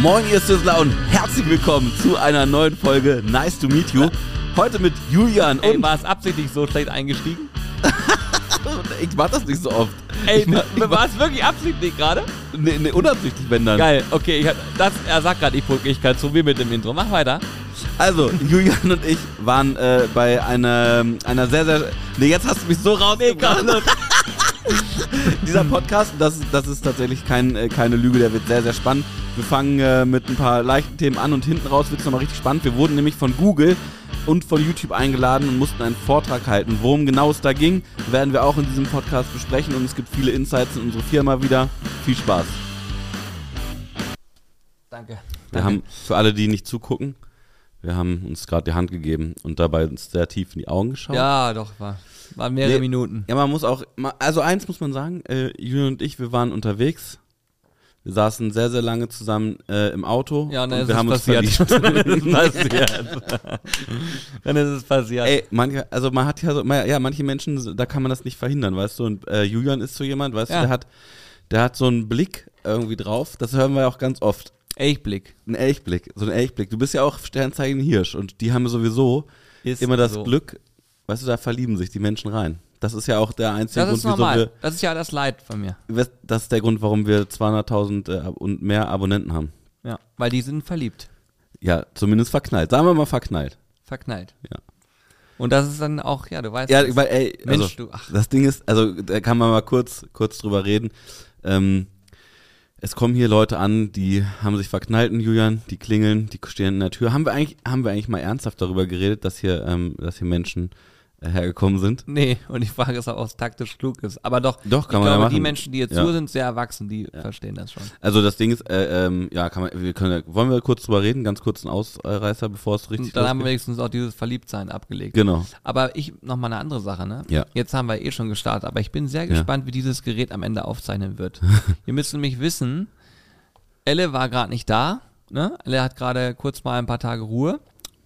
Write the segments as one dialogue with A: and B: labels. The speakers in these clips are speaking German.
A: Moin ihr Sizzler und herzlich willkommen zu einer neuen Folge Nice to Meet You. Heute mit Julian
B: Ey,
A: und
B: war es absichtlich so schlecht eingestiegen?
A: ich mach das nicht so oft.
B: Ey, war es wirklich absichtlich gerade?
A: nee, nee, unabsichtlich, wenn dann.
B: Geil, okay, ich, das, er sagt gerade, ich ich kann zu wie mit dem Intro. Mach weiter.
A: Also, Julian und ich waren äh, bei einer, einer sehr, sehr. Nee, jetzt hast du mich so rausgebracht. Dieser Podcast, das, ist- das ist tatsächlich kein, äh, keine Lüge, der wird sehr, sehr spannend. Wir fangen äh, mit ein paar leichten Themen an und hinten raus wird es nochmal richtig spannend. Wir wurden nämlich von Google und von YouTube eingeladen und mussten einen Vortrag halten. Worum genau es da ging, werden wir auch in diesem Podcast besprechen und es gibt viele Insights in unsere Firma wieder. Viel Spaß.
B: Danke.
A: Wir haben, für alle, die nicht zugucken, wir haben uns gerade die Hand gegeben und dabei uns sehr tief in die Augen geschaut.
B: Ja, doch, war, waren mehrere
A: Nee.
B: Minuten.
A: Ja, man muss auch, also eins muss man sagen, äh, Julian und ich, wir waren unterwegs. Wir saßen sehr, sehr lange zusammen äh, im Auto.
B: Ja, und dann
A: und
B: ist
A: wir
B: es
A: haben uns
B: passiert. es passiert. Dann ist es passiert.
A: Ey, manche, also man hat ja so, ja, manche Menschen, da kann man das nicht verhindern, weißt du. Und äh, Julian ist so jemand, weißt
B: Ja.
A: du, der hat, der hat so einen Blick irgendwie drauf. Das hören wir ja auch ganz oft.
B: Elchblick.
A: Ein Elchblick, so ein Elchblick. Du bist ja auch Sternzeichen Hirsch und die haben sowieso
B: Ist
A: immer das
B: so.
A: Glück, weißt du, da verlieben sich die Menschen rein. Das ist ja auch der einzige
B: Das
A: Grund, wieso wir
B: normal. Das ist ja das Leid von mir.
A: Das ist der Grund, warum wir 200.000 äh, und mehr Abonnenten haben.
B: Ja, weil die sind verliebt.
A: Ja, zumindest verknallt. Sagen wir mal verknallt.
B: Verknallt.
A: Ja.
B: Und das ist dann auch, ja, du weißt.
A: Ja,
B: das.
A: weil, ey, also,
B: Mensch, du, ach.
A: das Ding ist, also da kann man mal kurz, kurz drüber reden. Ähm, es kommen hier Leute an, die haben sich verknallt in Julian, die klingeln, die stehen in der Tür. Haben wir eigentlich, haben wir eigentlich mal ernsthaft darüber geredet, dass hier, ähm, dass hier Menschen hergekommen sind?
B: Nee, und ich frage es auch, ob es taktisch klug ist. Aber doch,
A: Doch, kann
B: ich
A: man ja
B: glaube, die
A: machen.
B: Menschen, die jetzt
A: Ja.
B: zu sind, sehr erwachsen, die verstehen das schon.
A: Also das Ding ist, äh, ähm, ja, kann man, wir können, ja- wollen wir kurz drüber reden, ganz kurz einen Ausreißer, bevor es richtig
B: Und dann haben wir
A: losgeht?
B: wenigstens auch dieses Verliebtsein abgelegt.
A: Genau.
B: Aber ich, nochmal eine andere Sache, ne?
A: Ja.
B: Jetzt haben wir eh schon gestartet, aber ich bin sehr gespannt, wie dieses Gerät am Ende aufzeichnen wird. Ihr müsst nämlich wissen, Elle war gerade nicht da, ne? Elle hat gerade kurz mal ein paar Tage Ruhe.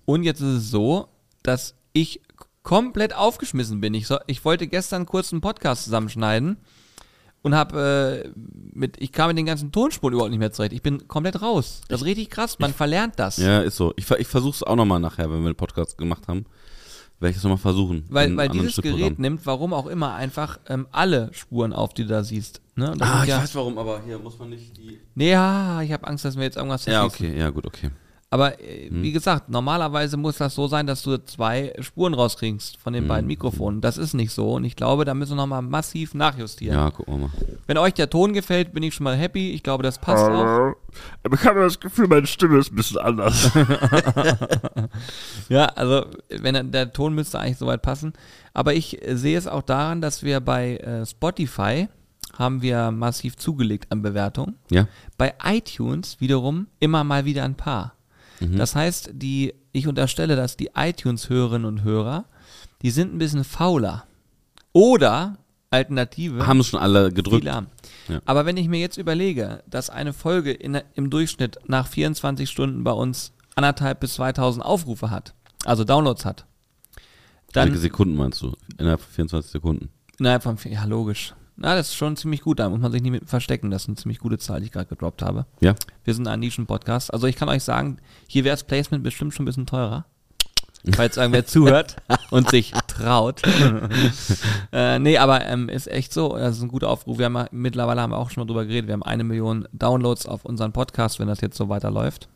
B: Und jetzt ist es so, dass ich komplett aufgeschmissen bin. Ich, so, ich wollte gestern kurz einen Podcast zusammenschneiden und habe äh, mit, ich kam mit den ganzen Tonspuren überhaupt nicht mehr zurecht. Ich bin komplett raus. Das ist richtig krass. Man verlernt das.
A: Ja, ist so. Ich, ich versuche es auch nochmal nachher, wenn wir den Podcast gemacht haben. Werde ich es nochmal versuchen.
B: Weil, weil dieses. Gerät nimmt, warum auch immer, einfach ähm, alle Spuren auf, die du da siehst. Ne?
A: Ah, ich
B: ja,
A: weiß warum, aber hier muss man nicht die.
B: Nee, ja, ich habe Angst, dass wir jetzt irgendwas
A: Ja, okay, ja, gut, okay.
B: Aber äh, wie gesagt, normalerweise muss das so sein, dass du zwei Spuren rauskriegst von den
A: Mhm.
B: beiden Mikrofonen. Das ist nicht so und ich glaube, da müssen wir nochmal massiv nachjustieren.
A: Ja, gucken wir mal.
B: Wenn euch der Ton gefällt, bin ich schon mal happy. Ich glaube, das passt auch.
C: Aber ich habe das Gefühl, meine Stimme ist ein bisschen anders.
B: Ja, also wenn er- der Ton müsste eigentlich soweit passen. Aber ich äh, sehe es auch daran, dass wir bei äh, Spotify haben wir massiv zugelegt an Bewertungen.
A: Ja?
B: Bei iTunes wiederum immer mal wieder ein paar. Das heißt, die, ich unterstelle, dass die iTunes-Hörerinnen und Hörer, die sind ein bisschen fauler. Oder Alternative.
A: Haben es schon alle gedrückt. Ja.
B: Aber wenn ich mir jetzt überlege, dass eine Folge in, im Durchschnitt nach 24 Stunden bei uns anderthalb bis 2000 Aufrufe hat, also Downloads hat, dann
A: Sekunden meinst du? Innerhalb von 24 Sekunden.
B: innerhalb von, vier- ja logisch. Na, das ist schon ziemlich gut, da muss man sich nicht mit verstecken, das ist eine ziemlich gute Zahl, die ich gerade gedroppt habe.
A: Ja?
B: Wir sind ein Nischen-Podcast. Also ich kann euch sagen, hier wäre das Placement bestimmt schon ein bisschen teurer. Falls irgendwer zuhört und sich traut. äh, nee, aber ähm, ist echt so. Das ist ein guter Aufruf. Wir haben ja- mittlerweile haben wir auch schon mal drüber geredet. Wir haben eine Million Downloads auf unseren Podcast, wenn das jetzt so weiterläuft.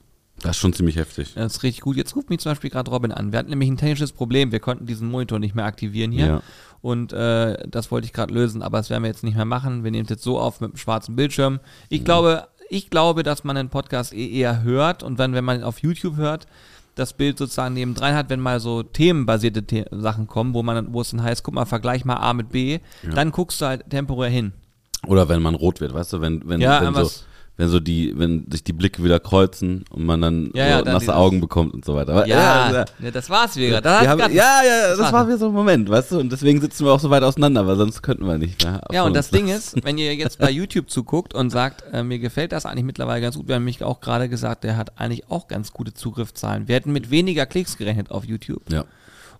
A: Das ist schon ziemlich heftig.
B: Das ist richtig gut. Jetzt ruft mich zum Beispiel gerade Robin an. Wir hatten nämlich ein technisches Problem. Wir konnten diesen Monitor nicht mehr aktivieren hier.
A: Ja.
B: Und äh, das wollte ich gerade lösen, aber das werden wir jetzt nicht mehr machen. Wir nehmen es jetzt so auf mit einem schwarzen Bildschirm. Ich glaube, ich glaube, dass man einen Podcast eh eher hört und wenn, wenn man ihn auf YouTube hört, das Bild sozusagen nebendran hat, wenn mal so themenbasierte The Sachen kommen, wo man dann- wo es dann heißt, guck mal, vergleich mal A mit B, dann guckst du halt temporär hin.
A: Oder wenn man rot wird, weißt du, wenn, wenn,
B: Ja,
A: wenn, so, wenn so die, wenn sich die Blicke wieder kreuzen und man dann
B: Ja,
A: so
B: ja, dann
A: nasse Augen bekommt und so weiter. Aber,
B: Ja,
A: ja,
B: ja, das war's wieder. Das
A: wir haben,
B: grad-
A: ja, ja, das,
B: war-
A: war wieder so ein Moment, weißt du, und deswegen sitzen wir auch so weit auseinander, weil sonst könnten wir nicht mehr.
B: Ja, und das. Ding ist, wenn ihr jetzt bei YouTube zuguckt und sagt, äh, mir gefällt das eigentlich mittlerweile ganz gut, wir haben mich auch gerade gesagt, der hat eigentlich auch ganz gute Zugriffszahlen. Wir hätten mit weniger Klicks gerechnet auf YouTube.
A: Ja.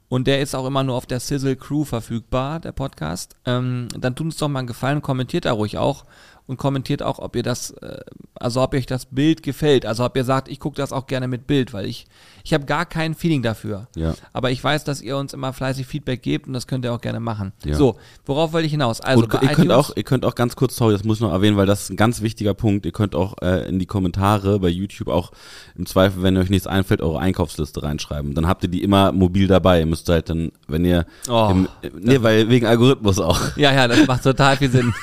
B: Und der ist auch immer nur auf der Sizzle Crew verfügbar, der Podcast. Ähm, dann tut uns doch mal einen Gefallen, kommentiert da ruhig auch und kommentiert auch, ob ihr das äh, Also ob euch das Bild gefällt. Also ob ihr sagt, ich gucke das auch gerne mit Bild, weil ich, ich habe gar kein Feeling dafür.
A: Ja.
B: Aber ich weiß, dass ihr uns immer fleißig Feedback gebt und das könnt ihr auch gerne machen.
A: Ja.
B: So, worauf wollte ich hinaus? Also
A: und ihr könnt auch, ihr könnt auch ganz kurz, sorry, das muss ich noch erwähnen, weil das ist ein ganz wichtiger Punkt. Ihr könnt auch äh, in die Kommentare bei YouTube auch im Zweifel, wenn euch nichts einfällt, eure Einkaufsliste reinschreiben. Dann habt ihr die immer mobil dabei. Ihr müsst halt dann, wenn ihr,
B: Oh.
A: im, nee, weil wegen Algorithmus auch.
B: Ja, ja, das macht total viel Sinn.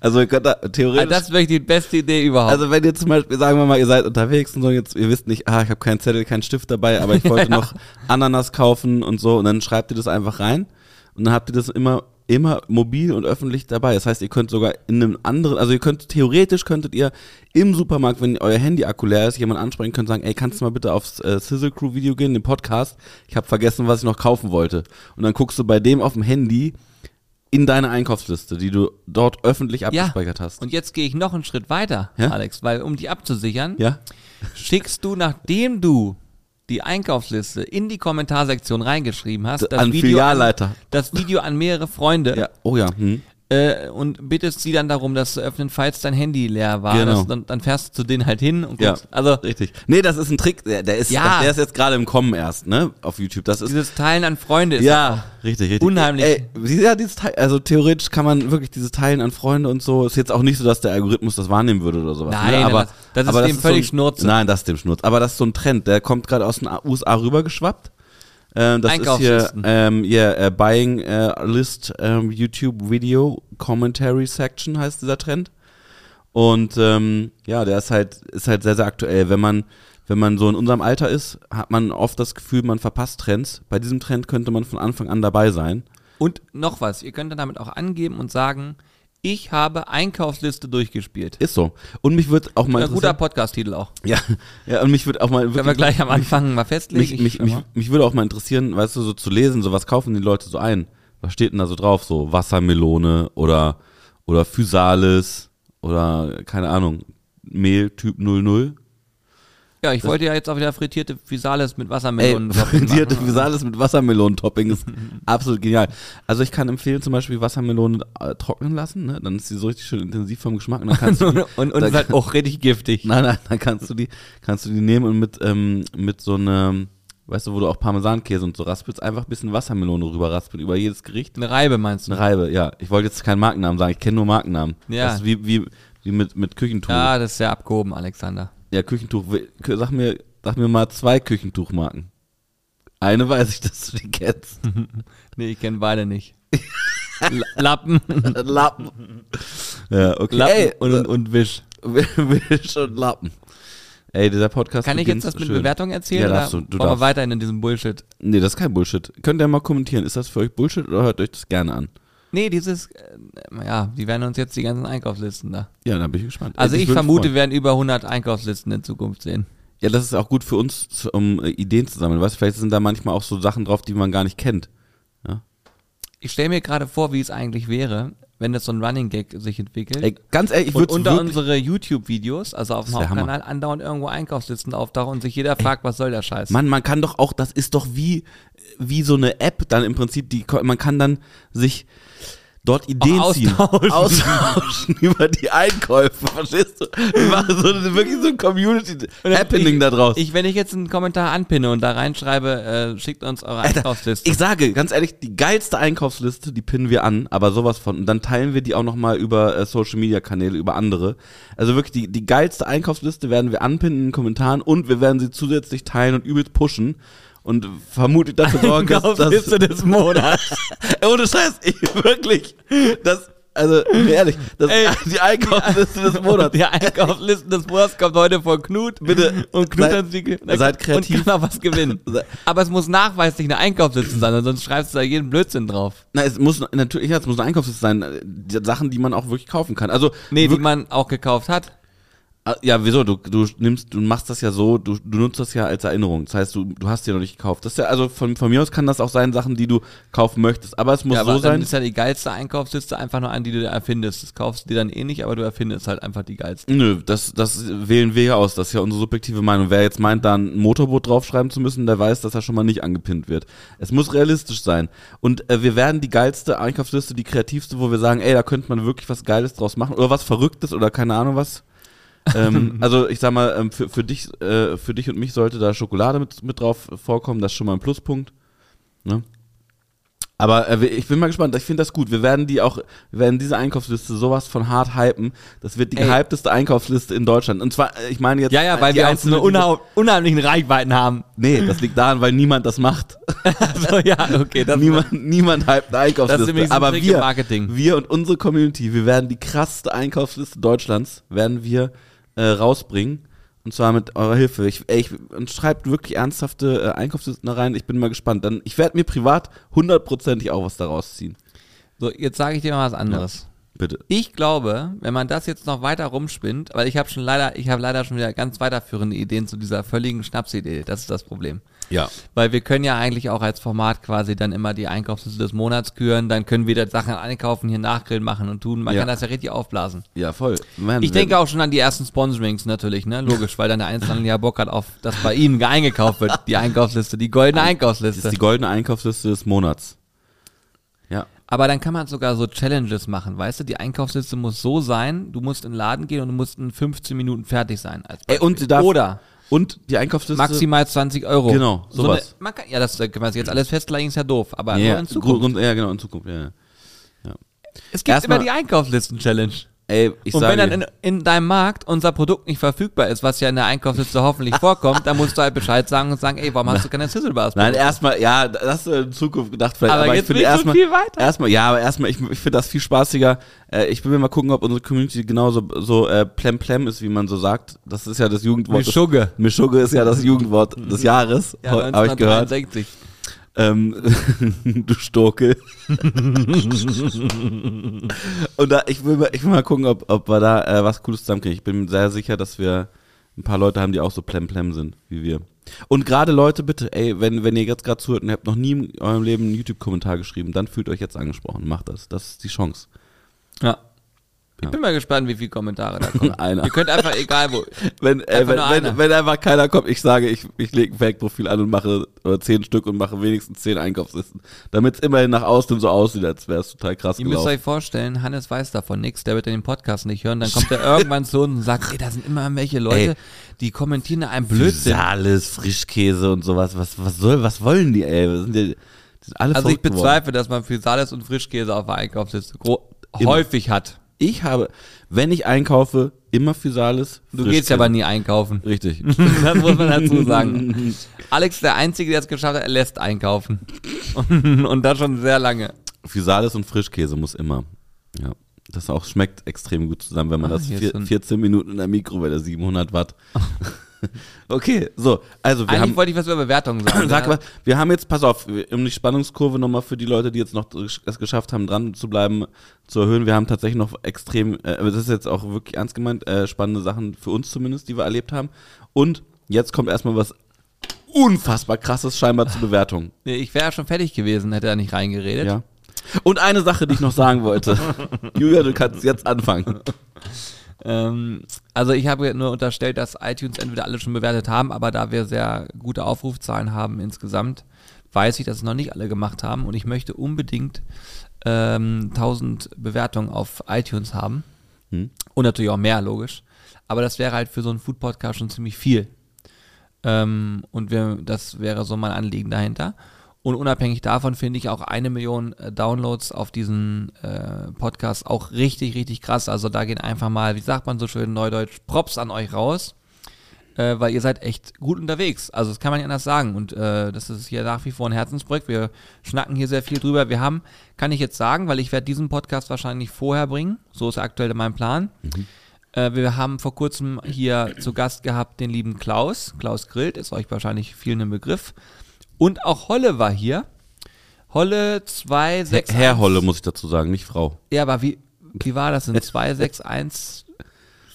A: Also ihr könnt da theoretisch.
B: Also das ist wirklich die beste Idee überhaupt.
A: Also wenn ihr zum Beispiel, sagen wir mal, ihr seid unterwegs und so, jetzt, ihr wisst nicht, ah, ich habe keinen Zettel, keinen Stift dabei, aber ich wollte noch Ananas kaufen und so, und dann schreibt ihr das einfach rein und dann habt ihr das immer, immer mobil und öffentlich dabei. Das heißt, ihr könnt sogar in einem anderen, also ihr könnt, theoretisch könntet ihr im Supermarkt, wenn euer Handy-Akku leer ist, jemand ansprechen könnt sagen, ey, kannst du mal bitte aufs äh, Sizzle Crew Video gehen, den Podcast? Ich habe vergessen, was ich noch kaufen wollte. Und dann guckst du bei dem auf dem Handy in deine Einkaufsliste, die du dort öffentlich abgespeichert hast.
B: Und jetzt gehe ich noch einen Schritt weiter,
A: Ja?
B: Alex, weil um die abzusichern,
A: ja?
B: schickst du, nachdem du die Einkaufsliste in die Kommentarsektion reingeschrieben hast, das
A: An
B: Video
A: Filialleiter.
B: An, das Video an mehrere Freunde
A: Ja, oh ja. Hm.
B: äh, und bittest sie dann darum, das zu öffnen, falls dein Handy leer war.
A: Genau.
B: Das, dann, dann fährst du zu denen halt hin und
A: Ja.
B: Also
A: richtig. Nee, das ist ein Trick, der, der ist,
B: Ja.
A: der ist jetzt gerade im Kommen erst, ne, auf YouTube. Das ist,
B: dieses Teilen an Freunde ist
A: ja, richtig, richtig.
B: unheimlich.
A: Ey, ja, dieses Teil, also theoretisch kann man wirklich dieses Teilen an Freunde und so, ist jetzt auch nicht so, dass der Algorithmus das wahrnehmen würde oder sowas.
B: Nein,
A: ne? aber,
B: das- das ist
A: aber
B: dem völlig
A: so ein,
B: Schnurze.
A: Nein, das ist dem Schnurz. Aber das ist so ein Trend, der kommt gerade aus den USA rübergeschwappt. Ähm, das ist hier, ähm, yeah, äh, Buying äh, List ähm, YouTube Video Commentary Section heißt dieser Trend. Und ähm, ja, der ist halt, ist halt sehr, sehr aktuell. Wenn man, wenn man so in unserem Alter ist, hat man oft das Gefühl, man verpasst Trends. Bei diesem Trend könnte man von Anfang an dabei sein.
B: Und noch was, ihr könnt dann damit auch angeben und sagen, ich habe Einkaufsliste durchgespielt.
A: Ist so. Und mich wird auch mal
B: Ein guter. Podcast-Titel auch.
A: Ja, ja, und mich wird auch mal
B: Können wir
A: wirklich,
B: gleich am Anfang mal festlegen.
A: mich, mich,
B: Ich-
A: mich, mich würde auch mal interessieren, weißt du, so zu lesen, so was kaufen die Leute so ein? Was steht denn da so drauf? So Wassermelone oder, oder Physalis oder keine Ahnung, Mehl Typ 00.
B: ja, ich wollte ja jetzt auch wieder frittierte Physalis mit
A: Ey,
B: Wassermelonen.
A: frittierte Physalis mit Wassermelonentopping ist absolut genial. Also ich kann empfehlen, zum Beispiel Wassermelonen äh, trocknen lassen, ne? dann ist sie so richtig schön intensiv vom Geschmack und dann kannst du
B: und und
A: da-
B: ist halt auch richtig giftig.
A: Nein, nein, dann kannst du die, kannst du die nehmen und mit, ähm, mit so einem, weißt du, wo du auch Parmesankäse und so raspelst, einfach ein bisschen Wassermelone rüber raspeln über jedes Gericht.
B: Eine Reibe meinst du?
A: Eine Reibe, ja. Ich wollte jetzt keinen Markennamen sagen, ich kenne nur Markennamen.
B: Ja.
A: Das ist wie, wie, wie mit, mit Küchentuch. Ja,
B: Ja, das ist sehr abgehoben, Alexander.
A: Küchentuch. Sag mir, sag mir mal zwei Küchentuchmarken. Eine weiß ich, dass du die kennst.
B: Nee, ich kenne beide nicht. Lappen,
A: Lappen. Ja, okay.
B: Lappen
A: Ey,
B: und, und Wisch.
A: Wisch und Lappen. Ey, dieser Podcast
B: Kann ich jetzt das mit
A: schön.
B: Bewertung erzählen?
A: Ja,
B: oder
A: darfst du. Du darfst.
B: weiterhin in diesem Bullshit?
A: Nee, das ist kein Bullshit. Könnt ihr mal kommentieren, ist das für euch Bullshit oder hört euch das gerne an?
B: Nee, dieses, äh, ja, die werden uns jetzt die ganzen Einkaufslisten da.
A: Ja, dann bin ich gespannt.
B: Also ich
A: mich
B: vermute, wir werden über 100 Einkaufslisten in Zukunft sehen.
A: Ja, das ist auch gut für uns, um äh, Ideen zu sammeln. Weißt du, vielleicht sind da manchmal auch so Sachen drauf, die man gar nicht kennt.
B: Ich stelle mir gerade vor, wie es eigentlich wäre, wenn das so ein Running Gag sich entwickelt.
A: Ey, ganz ehrlich, ich
B: und
A: würde
B: unter unsere YouTube-Videos, also auf dem. Hauptkanal, andauernd irgendwo Einkaufslisten auftauchen und sich jeder fragt, was soll der Scheiß?
A: Mann, man kann doch auch, das ist doch wie, wie so eine App dann im Prinzip, die, man kann dann sich dort Ideen
B: Auch
A: ziehen.
B: austauschen.
A: Austauschen über die Einkäufe, verstehst du? Wir machen so wirklich so ein Community-Happening da draus.
B: Ich, wenn ich jetzt einen Kommentar anpinne und da reinschreibe, äh, schickt uns eure
A: Alter,
B: Einkaufsliste.
A: Ich sage, ganz ehrlich, die geilste Einkaufsliste, die pinnen wir an, aber sowas von. Und dann teilen wir die auch nochmal über äh, Social Media Kanäle, über andere. Also wirklich, die, die geilste Einkaufsliste werden wir anpinnen in den Kommentaren und wir werden sie zusätzlich teilen und übelst pushen. Und vermutlich dafür sorgen, dass, dass
B: Einkaufsliste des Monats.
A: ohne Scheiß, ich wirklich, das, also ehrlich, das
B: Ey,
A: die Einkaufsliste des Monats.
B: Die Einkaufslisten des Monats kommt heute von Knut.
A: Bitte,
B: Und Knut
A: seid-
B: hat sie
A: seid kreativ.
B: Und kann auch was gewinnen. Aber es muss nachweislich eine Einkaufsliste sein, sonst schreibst du da jeden Blödsinn drauf.
A: Na, es muss natürlich, ja, es muss eine Einkaufsliste sein, äh, die Sachen, die man auch wirklich kaufen kann. Also
B: Nee, die man auch gekauft hat.
A: Ah, Ja, wieso? Du, du nimmst, du machst das ja so, du, du nutzt das ja als Erinnerung. Das heißt, du, du hast dir noch nicht gekauft. Das ist ja, also von, von mir aus kann das auch sein, Sachen, die du kaufen möchtest. Aber es muss
B: Ja, aber
A: so
B: dann
A: sein.
B: ist ja die geilste Einkaufsliste einfach nur an, die du erfindest. Das kaufst du dir dann eh nicht, aber du erfindest halt einfach die geilste.
A: Nö, das, das wählen wir ja aus. Das ist ja unsere subjektive Meinung. Wer jetzt meint, da ein Motorboot draufschreiben zu müssen, der weiß, dass er schon mal nicht angepinnt wird. Es muss realistisch sein. Und äh, wir werden die geilste Einkaufsliste, die kreativste, wo wir sagen, ey, da könnte man wirklich was Geiles draus machen. Oder was Verrücktes oder keine Ahnung was. Ähm, also ich sag mal, ähm, für, für, dich, äh, für dich und mich sollte da Schokolade mit, mit drauf vorkommen, das ist schon mal ein Pluspunkt. Ne? Aber äh, ich bin mal gespannt, ich finde das gut. Wir werden die auch, wir werden diese Einkaufsliste sowas von hart hypen. Das wird die
B: Ey.
A: gehypteste Einkaufsliste in Deutschland. Und zwar, äh, ich meine jetzt.
B: Ja, ja, weil wir
A: einzelnen-
B: unhau- unheimlichen Reichweiten haben.
A: Nee, das liegt daran, weil niemand das macht.
B: Also, ja, okay, das
A: niemand, niemand hypt eine Einkaufsliste.
B: Das ist
A: Aber
B: Trick
A: wir,
B: Marketing.
A: wir und unsere Community, wir werden die krasseste Einkaufsliste Deutschlands, werden wir äh, rausbringen. Und zwar mit eurer Hilfe. Ich, ey, ich, und schreibt wirklich ernsthafte äh, Einkaufslisten rein. Ich bin mal gespannt. Dann, ich werde mir privat hundertprozentig auch was daraus ziehen.
B: So, jetzt sage ich dir mal was anderes.
A: Bitte.
B: Ich glaube, wenn man das jetzt noch weiter rumspinnt, weil ich habe schon leider, ich habe leider schon wieder ganz weiterführende Ideen zu dieser völligen Schnapsidee. Das ist das Problem.
A: Ja.
B: Weil wir können ja eigentlich auch als Format quasi dann immer die Einkaufsliste des Monats küren, dann können wir da Sachen einkaufen, hier Nachgrillen machen und tun. Man
A: Ja.
B: kann das ja richtig aufblasen.
A: Ja, voll. Man,
B: Ich denke auch schon an die ersten Sponsorings natürlich, ne? Logisch, weil dann der Einzelne ja Bock hat auf, dass bei Ihnen eingekauft wird, die Einkaufsliste, die goldene
A: Das
B: Einkaufsliste.
A: ist die goldene Einkaufsliste des Monats.
B: Aber dann kann man sogar so Challenges machen, weißt du? Die Einkaufsliste muss so sein, du musst in den Laden gehen und du musst in 15 Minuten fertig sein. Als
A: Ey, und darf,
B: Oder
A: und die Einkaufsliste.
B: maximal 20 Euro.
A: Genau,
B: So
A: sowas.
B: eine, man kann, ja, das äh, kann man sich jetzt alles festlegen, ist ja doof. Aber
A: ja,
B: nur in Zukunft.
A: Grund, ja, genau, in Zukunft. Ja, ja.
B: es gibt
A: erstmal-
B: immer die Einkaufslisten-Challenge.
A: Ey, ich
B: Und wenn dann in, in deinem Markt unser Produkt nicht verfügbar ist, was ja in der Einkaufsliste hoffentlich vorkommt, dann musst du halt Bescheid sagen und sagen, ey, warum hast du keine Sizzlebars?
A: Nein, erstmal, ja, das hast du in Zukunft gedacht vielleicht.
B: Aber
A: Aber,
B: jetzt
A: ich finde erstmal,
B: viel weiter.
A: erstmal, ja, aber erstmal, ich, ich finde das viel spaßiger. Äh, ich will mir mal gucken, ob unsere Community genauso so äh, plem plem ist, wie man so sagt. Das ist ja das Jugendwort.
B: Mischugge.
A: Mischugge ist ja das Jugendwort des Jahres,
B: Ja,
A: habe ich gehört.
B: 1963.
A: Ähm, du Stokel. Und da, ich will mal, ich will mal gucken, ob, ob wir da äh, was Cooles zusammenkriegen. Ich bin sehr sicher, dass wir ein paar Leute haben, die auch so plem-plem sind, wie wir. Und gerade Leute, bitte, ey, wenn, wenn ihr jetzt gerade zuhört und ihr habt noch nie in eurem Leben einen YouTube-Kommentar geschrieben, dann fühlt euch jetzt angesprochen. Macht das. Das ist die Chance.
B: Ja. Ich bin mal gespannt, wie viele Kommentare da kommen.
A: Einer.
B: Ihr könnt einfach, egal wo.
A: Wenn, äh,
B: Einfach
A: wenn, wenn, wenn einfach keiner kommt, ich sage, ich, ich lege ein Fake-Profil an und mache oder zehn Stück und mache wenigstens zehn Einkaufslisten. Damit es immerhin nach außen so aussieht, als wäre es total krass
B: Ihr müsst euch vorstellen, Hannes weiß davon nichts, der wird den Podcast nicht hören, dann kommt er irgendwann zu uns und sagt, ey, da sind immer welche Leute,
A: Ey.
B: die kommentieren da einen Blödsinn.
A: Physalis, Frischkäse und sowas. Was, was soll, was wollen die, ey? Was sind die, die sind alle
B: Also ich
A: verrückt geworden.
B: bezweifle, dass man Physalis und Frischkäse auf der Einkaufsliste häufig hat.
A: Ich habe, wenn ich einkaufe, immer Physalis.
B: Du gehst ja aber nie einkaufen.
A: Richtig.
B: das muss man dazu sagen. Alex der Einzige, der es geschafft hat, er lässt einkaufen. Und, und das schon sehr lange.
A: Physalis und Frischkäse muss immer. Ja. Das auch schmeckt extrem gut zusammen, wenn man
B: Ah,
A: das vier,
B: so ein-
A: 14 Minuten in der Mikrowelle 700 Watt. okay, so, also wir
B: Eigentlich
A: haben
B: wollte ich was über Bewertungen sagen.
A: Sag mal, wir haben jetzt, pass auf, um die Spannungskurve nochmal für die Leute, die jetzt noch es geschafft haben, dran zu bleiben, zu erhöhen. Wir haben tatsächlich noch extrem, äh, das ist jetzt auch wirklich ernst gemeint, äh, spannende Sachen für uns zumindest, die wir erlebt haben. Und jetzt kommt erstmal was unfassbar krasses scheinbar zur Bewertung.
B: Ich wäre ja schon fertig gewesen, hätte er nicht reingeredet.
A: Ja. Und eine Sache, die ich noch sagen wollte. Julia, du kannst jetzt anfangen.
B: Ähm, also ich habe nur unterstellt, dass iTunes entweder alle schon bewertet haben, aber da wir sehr gute Aufrufzahlen haben insgesamt, weiß ich, dass es noch nicht alle gemacht haben und ich möchte unbedingt ähm, 1000 Bewertungen auf iTunes haben.
A: Hm.
B: Und natürlich auch mehr, logisch. Aber das wäre halt für so einen Food-Podcast schon ziemlich viel. Ähm, und wir, das wäre so mein Anliegen dahinter. Und unabhängig davon finde ich auch eine Million äh, Downloads auf diesen äh, Podcast auch richtig, richtig krass. Also da gehen einfach mal, wie sagt man so schön neudeutsch, Props an euch raus, äh, weil ihr seid echt gut unterwegs. Also das kann man nicht anders sagen. Und äh, das ist hier nach wie vor ein Herzensprojekt. Wir schnacken hier sehr viel drüber. Wir haben, kann ich jetzt sagen, weil ich werde diesen Podcast wahrscheinlich vorher bringen. So ist aktuell mein Plan. Äh, wir haben vor kurzem hier zu Gast gehabt den lieben Klaus. Klaus Grillt ist euch wahrscheinlich vielen ein Begriff. Und auch Holle war hier. Holle 261.
A: Herr Holle, muss ich dazu sagen, nicht Frau.
B: Ja, aber wie, wie war das denn? 2614?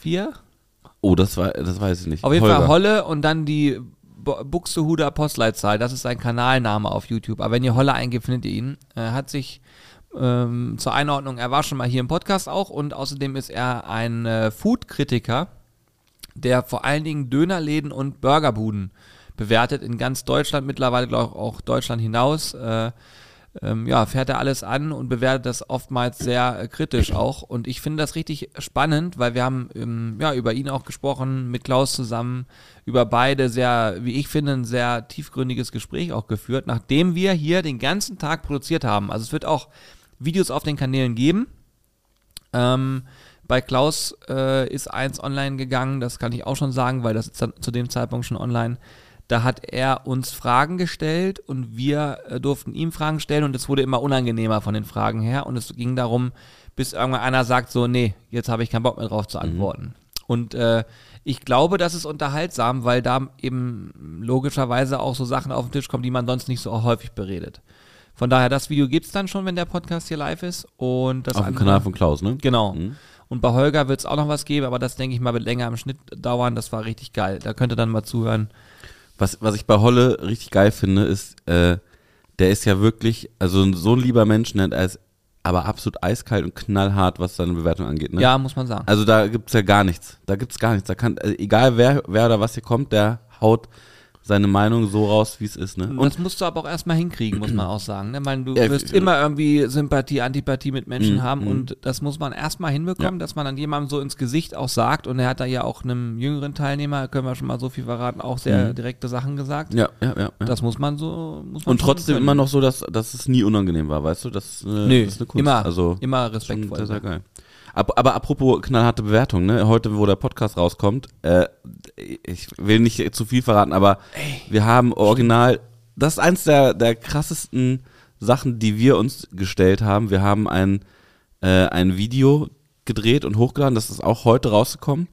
A: Oh, das war, das weiß ich nicht.
B: Auf jeden
A: Holger.
B: Fall Holle und dann die Bu- Buxtehuder Postleitzahl. Das ist sein Kanalname auf YouTube. Aber wenn ihr Holle eingebt, findet ihr ihn. Er hat sich ähm, zur Einordnung, er war schon mal hier im Podcast auch und außerdem ist er ein äh, Food-Kritiker, der vor allen Dingen Dönerläden und Burgerbuden bewertet in ganz Deutschland, mittlerweile glaube ich auch Deutschland hinaus. Äh, ähm, ja, fährt er alles an und bewertet das oftmals sehr äh, kritisch auch. Und ich finde das richtig spannend, weil wir haben ähm, ja über ihn auch gesprochen, mit Klaus zusammen, über beide sehr, wie ich finde, ein sehr tiefgründiges Gespräch auch geführt, nachdem wir hier den ganzen Tag produziert haben. Also es wird auch Videos auf den Kanälen geben. Ähm, bei Klaus äh, ist eins online gegangen, das kann ich auch schon sagen, weil das ist zu dem Zeitpunkt schon online. Da hat er uns Fragen gestellt und wir äh, durften ihm Fragen stellen und es wurde immer unangenehmer von den Fragen her und es ging darum, bis irgendwann einer sagt so, nee, jetzt habe ich keinen Bock mehr drauf zu mhm. antworten. Mhm. Und äh, ich glaube, das ist unterhaltsam, weil da eben logischerweise auch so Sachen auf den Tisch kommen, die man sonst nicht so häufig beredet. Von daher, das Video gibt es dann schon, wenn der Podcast hier live ist. Und das
A: auf dem Kanal von Klaus, ne?
B: Genau. Mhm. Und bei Holger wird es auch noch was geben, aber das denke ich mal wird länger im Schnitt dauern. Das war richtig geil. Da könnt ihr dann mal zuhören.
A: Was, was ich bei Holle richtig geil finde, ist, äh, der ist ja wirklich, also so ein lieber Mensch, ne, er ist aber absolut eiskalt und knallhart, was seine Bewertung angeht. Ne?
B: Ja, muss man sagen.
A: Also da gibt es ja gar nichts. Da gibt es gar nichts. Da kann, also egal wer, wer oder was hier kommt, der haut seine Meinung so raus, wie es ist. Ne?
B: Und das musst du aber auch erstmal hinkriegen, muss man auch sagen. Ne? Meine, du ja, wirst ich, immer irgendwie Sympathie, Antipathie mit Menschen mm, haben mm. und das muss man erstmal hinbekommen, ja. dass man dann jemandem so ins Gesicht auch sagt und er hat da ja auch einem jüngeren Teilnehmer, können wir schon mal so viel verraten, auch sehr mm. direkte Sachen gesagt.
A: Ja, ja, ja,
B: ja. Das muss man so, muss man
A: Und trotzdem immer noch so, dass, dass es nie unangenehm war, weißt du? Das,
B: äh, Nö, das ist eine Kunst. Immer, also, immer respektvoll.
A: Sehr, sehr geil. Aber apropos knallharte Bewertung, ne? Heute, wo der Podcast rauskommt, äh, ich will nicht zu viel verraten, aber Ey, wir haben original, das ist eins der, der krassesten Sachen, die wir uns gestellt haben. Wir haben ein, äh, ein Video gedreht und hochgeladen, das ist auch heute rausgekommen,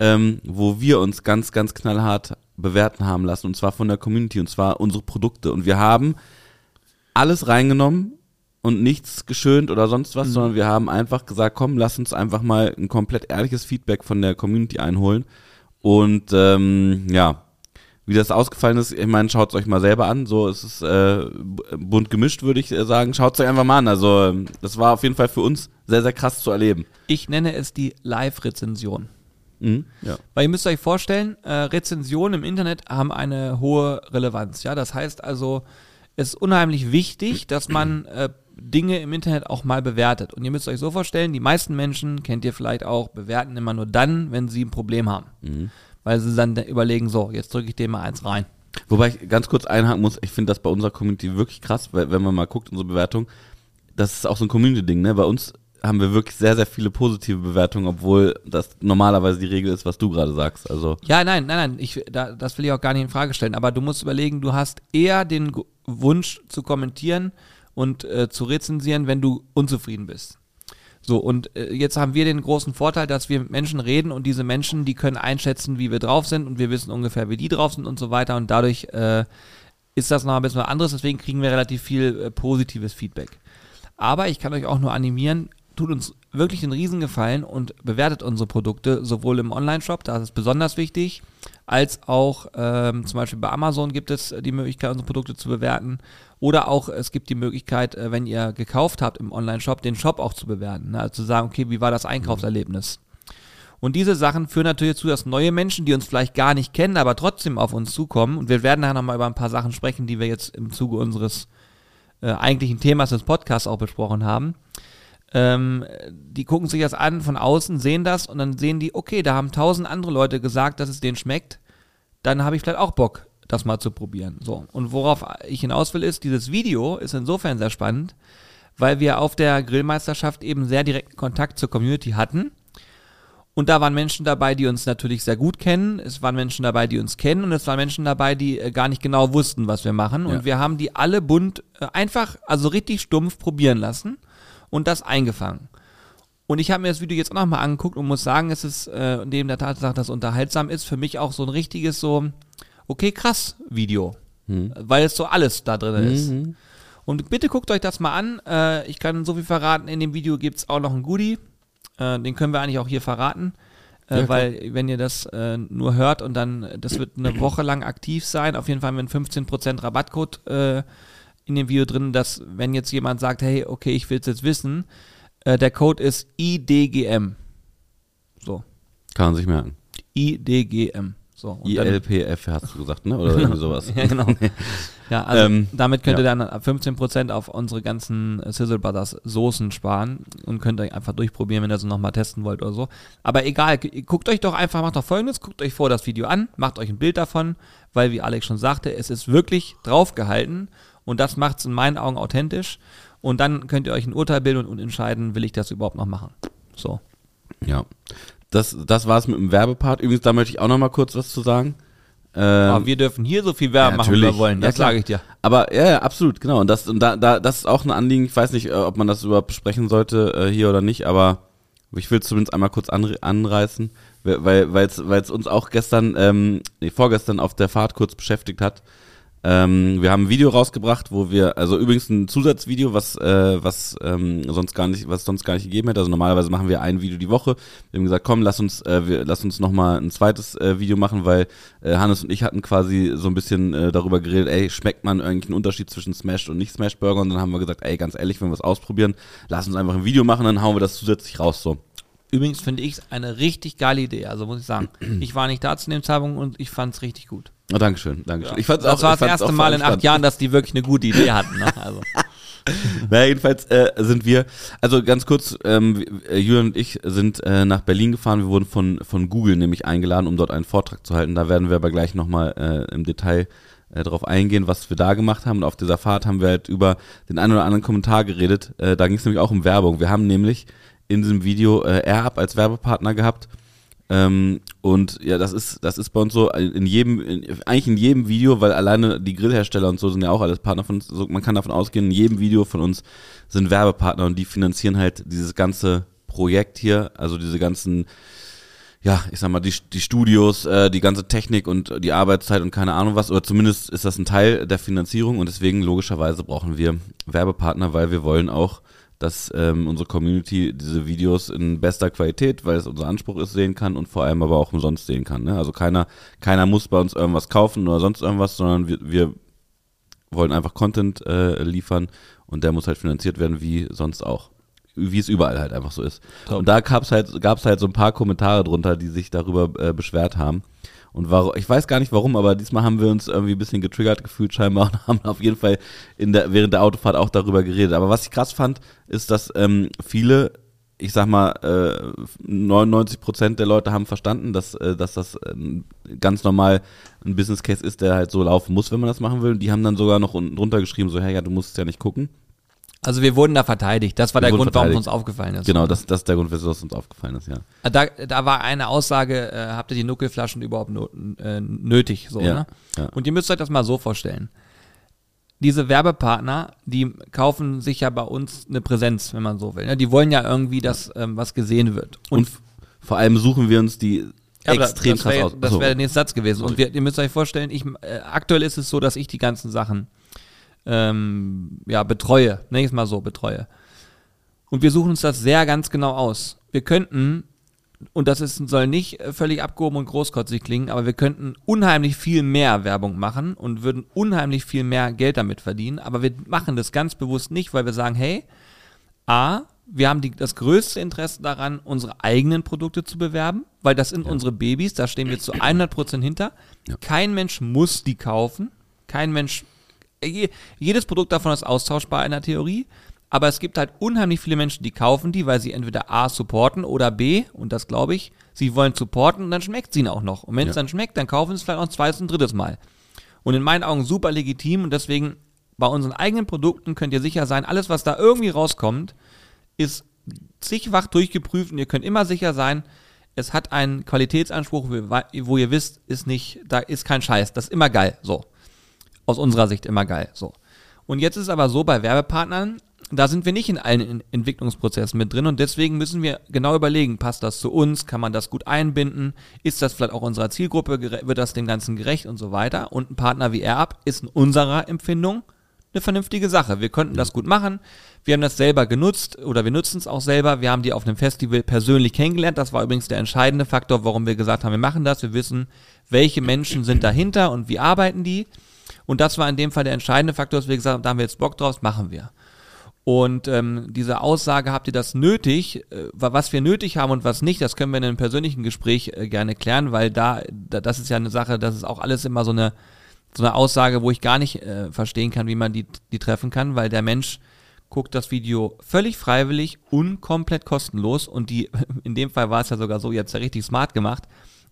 A: ähm, wo wir uns ganz, ganz knallhart bewerten haben lassen, und zwar von der Community, und zwar unsere Produkte. Und wir haben alles reingenommen, und nichts geschönt oder sonst was, mhm. sondern wir haben einfach gesagt, komm, lass uns einfach mal ein komplett ehrliches Feedback von der Community einholen. Und ähm, ja, wie das ausgefallen ist, ich meine, schaut es euch mal selber an. So ist es äh, bunt gemischt, würde ich äh, sagen. Schaut es euch einfach mal an. Also ähm, das war auf jeden Fall für uns sehr, sehr krass zu erleben.
B: Ich nenne es die Live-Rezension.
A: Mhm, ja.
B: Weil ihr müsst euch vorstellen, äh, Rezensionen im Internet haben eine hohe Relevanz. Ja, das heißt also, es ist unheimlich wichtig, dass man äh, Dinge im Internet auch mal bewertet. Und ihr müsst euch so vorstellen, die meisten Menschen, kennt ihr vielleicht auch, bewerten immer nur dann, wenn sie ein Problem haben. Mhm. Weil sie dann überlegen, so, jetzt drücke ich dem mal eins rein.
A: Wobei ich ganz kurz einhaken muss, ich finde das bei unserer Community wirklich krass, weil wenn man mal guckt, unsere Bewertung, das ist auch so ein Community-Ding, ne? Bei uns haben wir wirklich sehr, sehr viele positive Bewertungen, obwohl das normalerweise die Regel ist, was du gerade sagst. Also
B: ja, nein, nein, nein, ich, da, das will ich auch gar nicht in Frage stellen. Aber du musst überlegen, du hast eher den Wunsch zu kommentieren und äh, zu rezensieren, wenn du unzufrieden bist. So, und äh, jetzt haben wir den großen Vorteil, dass wir mit Menschen reden und diese Menschen, die können einschätzen, wie wir drauf sind und wir wissen ungefähr, wie die drauf sind und so weiter und dadurch äh, ist das noch ein bisschen was anderes, deswegen kriegen wir relativ viel äh, positives Feedback. Aber ich kann euch auch nur animieren, tut uns wirklich einen Riesengefallen und bewertet unsere Produkte sowohl im Online-Shop, da ist es besonders wichtig, als auch ähm, zum Beispiel bei Amazon gibt es die Möglichkeit, unsere Produkte zu bewerten. Oder auch es gibt die Möglichkeit, äh, wenn ihr gekauft habt im Online-Shop, den Shop auch zu bewerten. Ne? Also zu sagen, okay, wie war das Einkaufserlebnis? Und diese Sachen führen natürlich dazu, dass neue Menschen, die uns vielleicht gar nicht kennen, aber trotzdem auf uns zukommen, und wir werden nachher nochmal über ein paar Sachen sprechen, die wir jetzt im Zuge unseres äh, eigentlichen Themas des Podcasts auch besprochen haben, ähm, die gucken sich das an von außen, sehen das und dann sehen die, okay, da haben tausend andere Leute gesagt, dass es denen schmeckt, dann habe ich vielleicht auch Bock, das mal zu probieren. So. Und worauf ich hinaus will, ist, dieses Video ist insofern sehr spannend, weil wir auf der Grillmeisterschaft eben sehr direkten Kontakt zur Community hatten. Und da waren Menschen dabei, die uns natürlich sehr gut kennen. Es waren Menschen dabei, die uns kennen. Und es waren Menschen dabei, die äh, gar nicht genau wussten, was wir machen. Und wir haben die alle bunt äh, einfach, also richtig stumpf probieren lassen und das eingefangen. Und ich habe mir das Video jetzt auch nochmal angeguckt und muss sagen, es ist äh, neben der Tatsache, dass es unterhaltsam ist, für mich auch so ein richtiges so, okay, krass Video. Hm. Weil es so alles da drin ist. Mhm. Und bitte guckt euch das mal an. Äh, ich kann so viel verraten, in dem Video gibt es auch noch ein Goodie. Äh, den können wir eigentlich auch hier verraten. Äh, ja, weil wenn ihr das äh, nur hört und dann, das wird eine Woche lang aktiv sein, auf jeden Fall haben wir einen 15% Rabattcode äh, in dem Video drin, dass wenn jetzt jemand sagt, hey, okay, ich will es jetzt wissen, äh, der Code ist IDGM. So.
A: Kann man sich merken.
B: IDGM. So,
A: ILPF hast du gesagt, ne? Oder irgendwie sowas.
B: ja, genau. Ja, also
A: Ähm,
B: damit könnt ihr
A: ja.
B: dann 15% auf unsere ganzen äh, Sizzle Brothers Soßen sparen und könnt euch einfach durchprobieren, wenn ihr so nochmal testen wollt oder so. Aber egal, gu- guckt euch doch einfach, macht doch folgendes, guckt euch vor das Video an, macht euch ein Bild davon, weil wie Alex schon sagte, es ist wirklich draufgehalten und das macht es in meinen Augen authentisch und dann könnt ihr euch ein Urteil bilden und, entscheiden, will ich das überhaupt noch machen. So.
A: Ja. Das, das war's mit dem Werbepart. Übrigens, da möchte ich auch noch mal kurz was zu sagen. Ähm,
B: Aber wir dürfen hier so viel Werbung
A: Ja,
B: machen, wie wir wollen,
A: Ja,
B: das
A: klar.
B: sage ich dir.
A: Aber ja, ja, absolut, genau. Und das, und da, da, das ist auch ein Anliegen. Ich weiß nicht, äh, ob man das überhaupt besprechen sollte äh, hier oder nicht, aber ich will es zumindest einmal kurz anre anreißen, weil es weil es uns auch gestern, ähm, nee, vorgestern auf der Fahrt kurz beschäftigt hat. Ähm, wir haben ein Video rausgebracht, wo wir, also übrigens ein Zusatzvideo, was, äh, was ähm, sonst gar nicht, was sonst gar nicht gegeben hätte. Also normalerweise machen wir ein Video die Woche. Wir haben gesagt, komm, lass uns, äh, wir, lass uns noch mal ein zweites äh, Video machen, weil äh, Hannes und ich hatten quasi so ein bisschen äh, darüber geredet, ey, schmeckt man eigentlich einen Unterschied zwischen Smash und nicht Smash Burger? Und dann haben wir gesagt, ey, ganz ehrlich, wenn wir es ausprobieren, lass uns einfach ein Video machen, dann hauen wir das zusätzlich raus so.
B: Übrigens finde ich es eine richtig geile Idee. Also muss ich sagen, ich war nicht da zu dem Zeitpunkt und ich fand es richtig gut.
A: Oh, Dankeschön, Dankeschön. Ich fand's
B: das
A: auch,
B: war das erste Mal in acht Jahren, dass die wirklich eine gute Idee hatten. Ne? Also,
A: Naja, jedenfalls äh, sind wir, also ganz kurz, ähm, äh, Julian und ich sind äh, nach Berlin gefahren. Wir wurden von, von Google nämlich eingeladen, um dort einen Vortrag zu halten. Da werden wir aber gleich nochmal äh, im Detail äh, darauf eingehen, was wir da gemacht haben. Und auf dieser Fahrt haben wir halt über den einen oder anderen Kommentar geredet. Äh, da ging es nämlich auch um Werbung. Wir haben nämlich in diesem Video äh, AirUp als Werbepartner gehabt. Ähm, und ja, das ist, das ist bei uns so in jedem, in, eigentlich in jedem Video, weil alleine die Grillhersteller und so sind ja auch alles Partner von uns. So, man kann davon ausgehen, in jedem Video von uns sind Werbepartner und die finanzieren halt dieses ganze Projekt hier, also diese ganzen, ja, ich sag mal, die, die Studios, äh, die ganze Technik und die Arbeitszeit und keine Ahnung was, oder zumindest ist das ein Teil der Finanzierung und deswegen logischerweise brauchen wir Werbepartner, weil wir wollen auch dass ähm, unsere Community diese Videos in bester Qualität, weil es unser Anspruch ist, sehen kann und vor allem aber auch umsonst sehen kann. Ne? Also keiner, keiner muss bei uns irgendwas kaufen oder sonst irgendwas, sondern wir, wir wollen einfach Content äh, liefern und der muss halt finanziert werden wie sonst auch. Wie es überall halt einfach so ist.
B: Top.
A: Und da gab's halt, gab's halt so ein paar Kommentare drunter, die sich darüber äh, beschwert haben. Und warum, ich weiß gar nicht warum, aber diesmal haben wir uns irgendwie ein bisschen getriggert gefühlt scheinbar und haben auf jeden Fall in der, während der Autofahrt auch darüber geredet. Aber was ich krass fand, ist, dass ähm, viele, ich sag mal, äh, 99 Prozent der Leute haben verstanden, dass, äh, dass das äh, ganz normal ein Business Case ist, der halt so laufen muss, wenn man das machen will. Und die haben dann sogar noch unten drunter geschrieben, so, hey, ja, du musst es ja nicht gucken.
B: Also wir wurden da verteidigt. Das war
A: Wir
B: der Grund, warum es uns aufgefallen ist.
A: Genau, das, das ist der Grund, wieso es uns aufgefallen ist, ja.
B: Da, da war eine Aussage, äh, habt ihr die Nuckelflaschen überhaupt no, äh, nötig? So,
A: Ja,
B: ne?
A: ja.
B: Und ihr müsst euch das mal so vorstellen. Diese Werbepartner, die kaufen sich ja bei uns eine Präsenz, wenn man so will. Ne? Die wollen ja irgendwie, dass ähm, was gesehen wird.
A: Und, f- vor allem suchen wir uns die
B: Ja,
A: extrem
B: das
A: krass
B: wär,
A: aus.
B: Das
A: Achso.
B: wäre der nächste Satz gewesen. Und wir, ihr müsst euch vorstellen, ich, äh, aktuell ist es so, dass ich die ganzen Sachen ähm, ja, betreue. Nenn ich es mal so, betreue. Und wir suchen uns das sehr ganz genau aus. Wir könnten, und das ist, soll nicht völlig abgehoben und großkotzig klingen, aber wir könnten unheimlich viel mehr Werbung machen und würden unheimlich viel mehr Geld damit verdienen. Aber wir machen das ganz bewusst nicht, weil wir sagen, hey, A, wir haben die, das größte Interesse daran, unsere eigenen Produkte zu bewerben, weil das sind unsere Babys, da stehen wir zu 100% hinter.
A: Ja.
B: Kein Mensch muss die kaufen. Kein Mensch, jedes Produkt davon ist austauschbar in der Theorie, aber es gibt halt unheimlich viele Menschen, die kaufen die, weil sie entweder A supporten oder B, und das glaube ich, sie wollen supporten und dann schmeckt es ihnen auch noch. Und wenn es
A: Ja.
B: dann schmeckt, dann kaufen sie es vielleicht noch ein zweites und drittes Mal. Und in meinen Augen super legitim und deswegen bei unseren eigenen Produkten könnt ihr sicher sein, alles, was da irgendwie rauskommt, ist zigfach durchgeprüft und ihr könnt immer sicher sein, es hat einen Qualitätsanspruch, wo ihr wisst, ist nicht, da ist kein Scheiß, das ist immer geil, so. Aus unserer Sicht immer geil, so. Und jetzt ist es aber so bei Werbepartnern, da sind wir nicht in allen Entwicklungsprozessen mit drin und deswegen müssen wir genau überlegen, passt das zu uns, kann man das gut einbinden, ist das vielleicht auch unserer Zielgruppe, wird das dem Ganzen gerecht und so weiter. Und ein Partner wie AirUp ist in unserer Empfindung eine vernünftige Sache. Wir konnten das gut machen. Wir haben das selber genutzt oder wir nutzen es auch selber. Wir haben die auf einem Festival persönlich kennengelernt. Das war übrigens der entscheidende Faktor, warum wir gesagt haben, wir machen das. Wir wissen, welche Menschen sind dahinter und wie arbeiten die. Und das war in dem Fall der entscheidende Faktor, dass wir gesagt haben, da haben wir jetzt Bock drauf, machen wir. Und ähm, diese Aussage, habt ihr das nötig, äh, wa- was wir nötig haben und was nicht, das können wir in einem persönlichen Gespräch äh, gerne klären, weil da, da, das ist ja eine Sache, das ist auch alles immer so eine so eine Aussage, wo ich gar nicht äh, verstehen kann, wie man die, die treffen kann, weil der Mensch guckt das Video völlig freiwillig und komplett kostenlos und die, in dem Fall war es ja sogar so, ihr habt es ja richtig smart gemacht,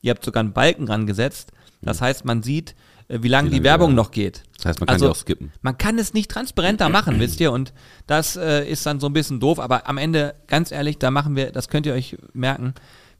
B: ihr habt sogar einen Balken rangesetzt, das heißt, man sieht, wie lange die Werbung
A: ja.
B: noch geht.
A: Das heißt, man kann
B: Also,
A: die auch skippen.
B: Man kann es nicht transparenter machen, wisst ihr, und das äh, ist dann so ein bisschen doof, aber am Ende, ganz ehrlich, da machen wir, das könnt ihr euch merken,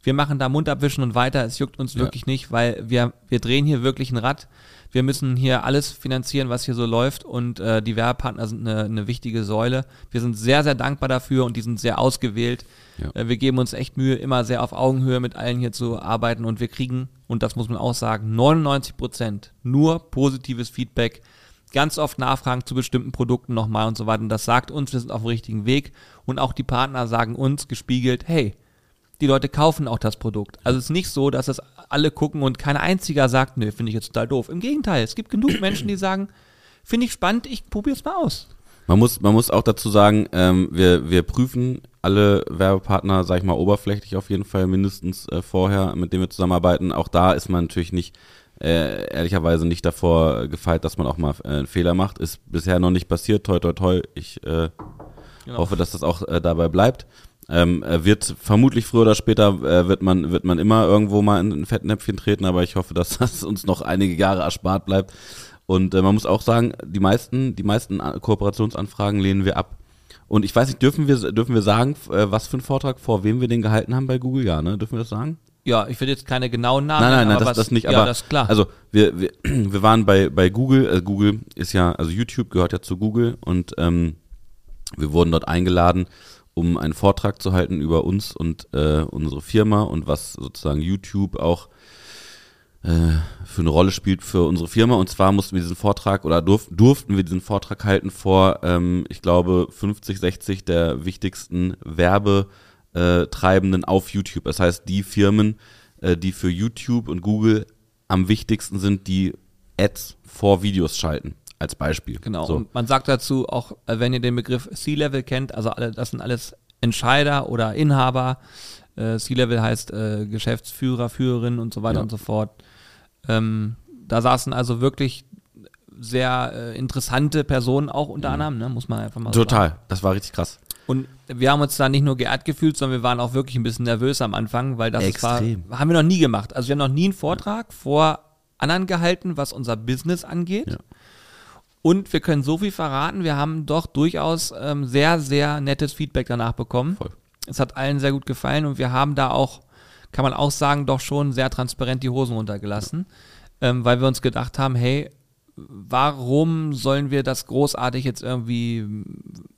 B: wir machen da Mund abwischen und weiter, es juckt uns
A: Ja.
B: wirklich nicht, weil wir, wir drehen hier wirklich ein Rad, wir müssen hier alles finanzieren, was hier so läuft und äh, die Werbepartner sind eine, eine wichtige Säule. Wir sind sehr, sehr dankbar dafür und die sind sehr ausgewählt.
A: Ja.
B: Äh, wir geben uns echt Mühe, immer sehr auf Augenhöhe mit allen hier zu arbeiten und wir kriegen, und das muss man auch sagen, 99 Prozent nur positives Feedback ganz oft Nachfragen zu bestimmten Produkten nochmal und so weiter. Und das sagt uns, wir sind auf dem richtigen Weg. Und auch die Partner sagen uns gespiegelt, hey, die Leute kaufen auch das Produkt. Also es ist nicht so, dass es alle gucken und kein einziger sagt, nö, finde ich jetzt total doof. Im Gegenteil, es gibt genug Menschen, die sagen, finde ich spannend, ich probiere es mal aus.
A: Man muss, man muss auch dazu sagen, ähm, wir, wir prüfen alle Werbepartner, sag ich mal, oberflächlich auf jeden Fall mindestens äh, vorher, mit denen wir zusammenarbeiten. Auch da ist man natürlich nicht, äh, ehrlicherweise nicht davor gefeit, dass man auch mal äh, einen Fehler macht. Ist bisher noch nicht passiert, toi toi toi. Ich äh,
B: Genau.
A: hoffe, dass das auch äh, dabei bleibt. Ähm, äh, wird vermutlich früher oder später äh, wird man wird man immer irgendwo mal in ein Fettnäpfchen treten, aber ich hoffe, dass das uns noch einige Jahre erspart bleibt. Und äh, man muss auch sagen, die meisten die meisten Kooperationsanfragen lehnen wir ab. Und ich weiß nicht, dürfen wir dürfen wir sagen, äh, was für einen Vortrag vor wem wir den gehalten haben bei Google? Ja, ne? Dürfen wir das sagen?
B: Ja, ich will jetzt keine genauen Namen
A: Nein, nein, nein,
B: aber
A: das,
B: was,
A: das nicht.
B: Ja,
A: aber
B: das ist klar.
A: Also wir, wir, wir waren bei, bei Google. Äh, Google ist ja, also YouTube gehört ja zu Google und ähm, wir wurden dort eingeladen, um einen Vortrag zu halten über uns und äh, unsere Firma und was sozusagen YouTube auch für eine Rolle spielt für unsere Firma. Und zwar mussten wir diesen Vortrag oder durf, durften wir diesen Vortrag halten vor, ähm, ich glaube, 50, 60 der wichtigsten Werbetreibenden auf YouTube. Das heißt, die Firmen, äh, die für YouTube und Google am wichtigsten sind, die Ads vor Videos schalten, als Beispiel.
B: Genau.
A: So.
B: Und man sagt dazu auch, äh, wenn ihr den Begriff C-Level kennt, also alle, das sind alles Entscheider oder Inhaber. Äh, C-Level heißt äh, Geschäftsführer, Führerin und so weiter
A: Ja.
B: und so fort. Ähm, da saßen also wirklich sehr äh, interessante Personen auch unter anderem, ne? muss man einfach mal so sagen.
A: Total. Das war richtig krass.
B: Und wir haben uns da nicht nur geehrt gefühlt, sondern wir waren auch wirklich ein bisschen nervös am Anfang, weil das ist, war,
A: Extrem.
B: haben wir noch nie gemacht. Also wir haben noch nie einen Vortrag vor anderen gehalten, was unser Business angeht.
A: Ja.
B: Und wir können so viel verraten, wir haben doch durchaus ähm, sehr, sehr nettes Feedback danach bekommen.
A: Voll.
B: Es hat allen sehr gut gefallen und wir haben da auch, kann man auch sagen, doch schon sehr transparent die Hosen runtergelassen, ähm, weil wir uns gedacht haben, hey, warum sollen wir das großartig jetzt irgendwie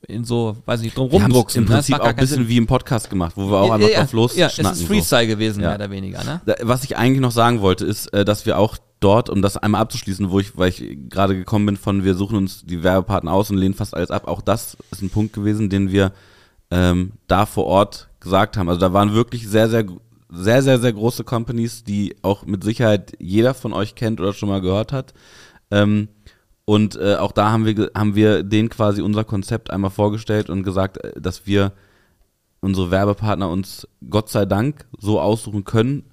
B: in so, weiß nicht, drum rumdrucksen?
A: im
B: ne?
A: Prinzip auch ein bisschen
B: Sinn.
A: wie im Podcast gemacht, wo wir auch
B: Ja,
A: einfach
B: ja,
A: drauf los
B: Ja, es ist
A: so.
B: Freestyle gewesen,
A: Ja.
B: mehr oder weniger, ne?
A: Was ich eigentlich noch sagen wollte, ist, äh, dass wir auch dort, um das einmal abzuschließen, wo ich, weil ich gerade gekommen bin von, wir suchen uns die Werbepartner aus und lehnen fast alles ab, auch das ist ein Punkt gewesen, den wir ähm, da vor Ort gesagt haben. Also da waren wirklich sehr, sehr, sehr, sehr, sehr große Companies, die auch mit Sicherheit jeder von euch kennt oder schon mal gehört hat. Ähm, und äh, auch da haben wir, haben wir denen quasi unser Konzept einmal vorgestellt und gesagt, äh, dass wir unsere Werbepartner uns Gott sei Dank so aussuchen können,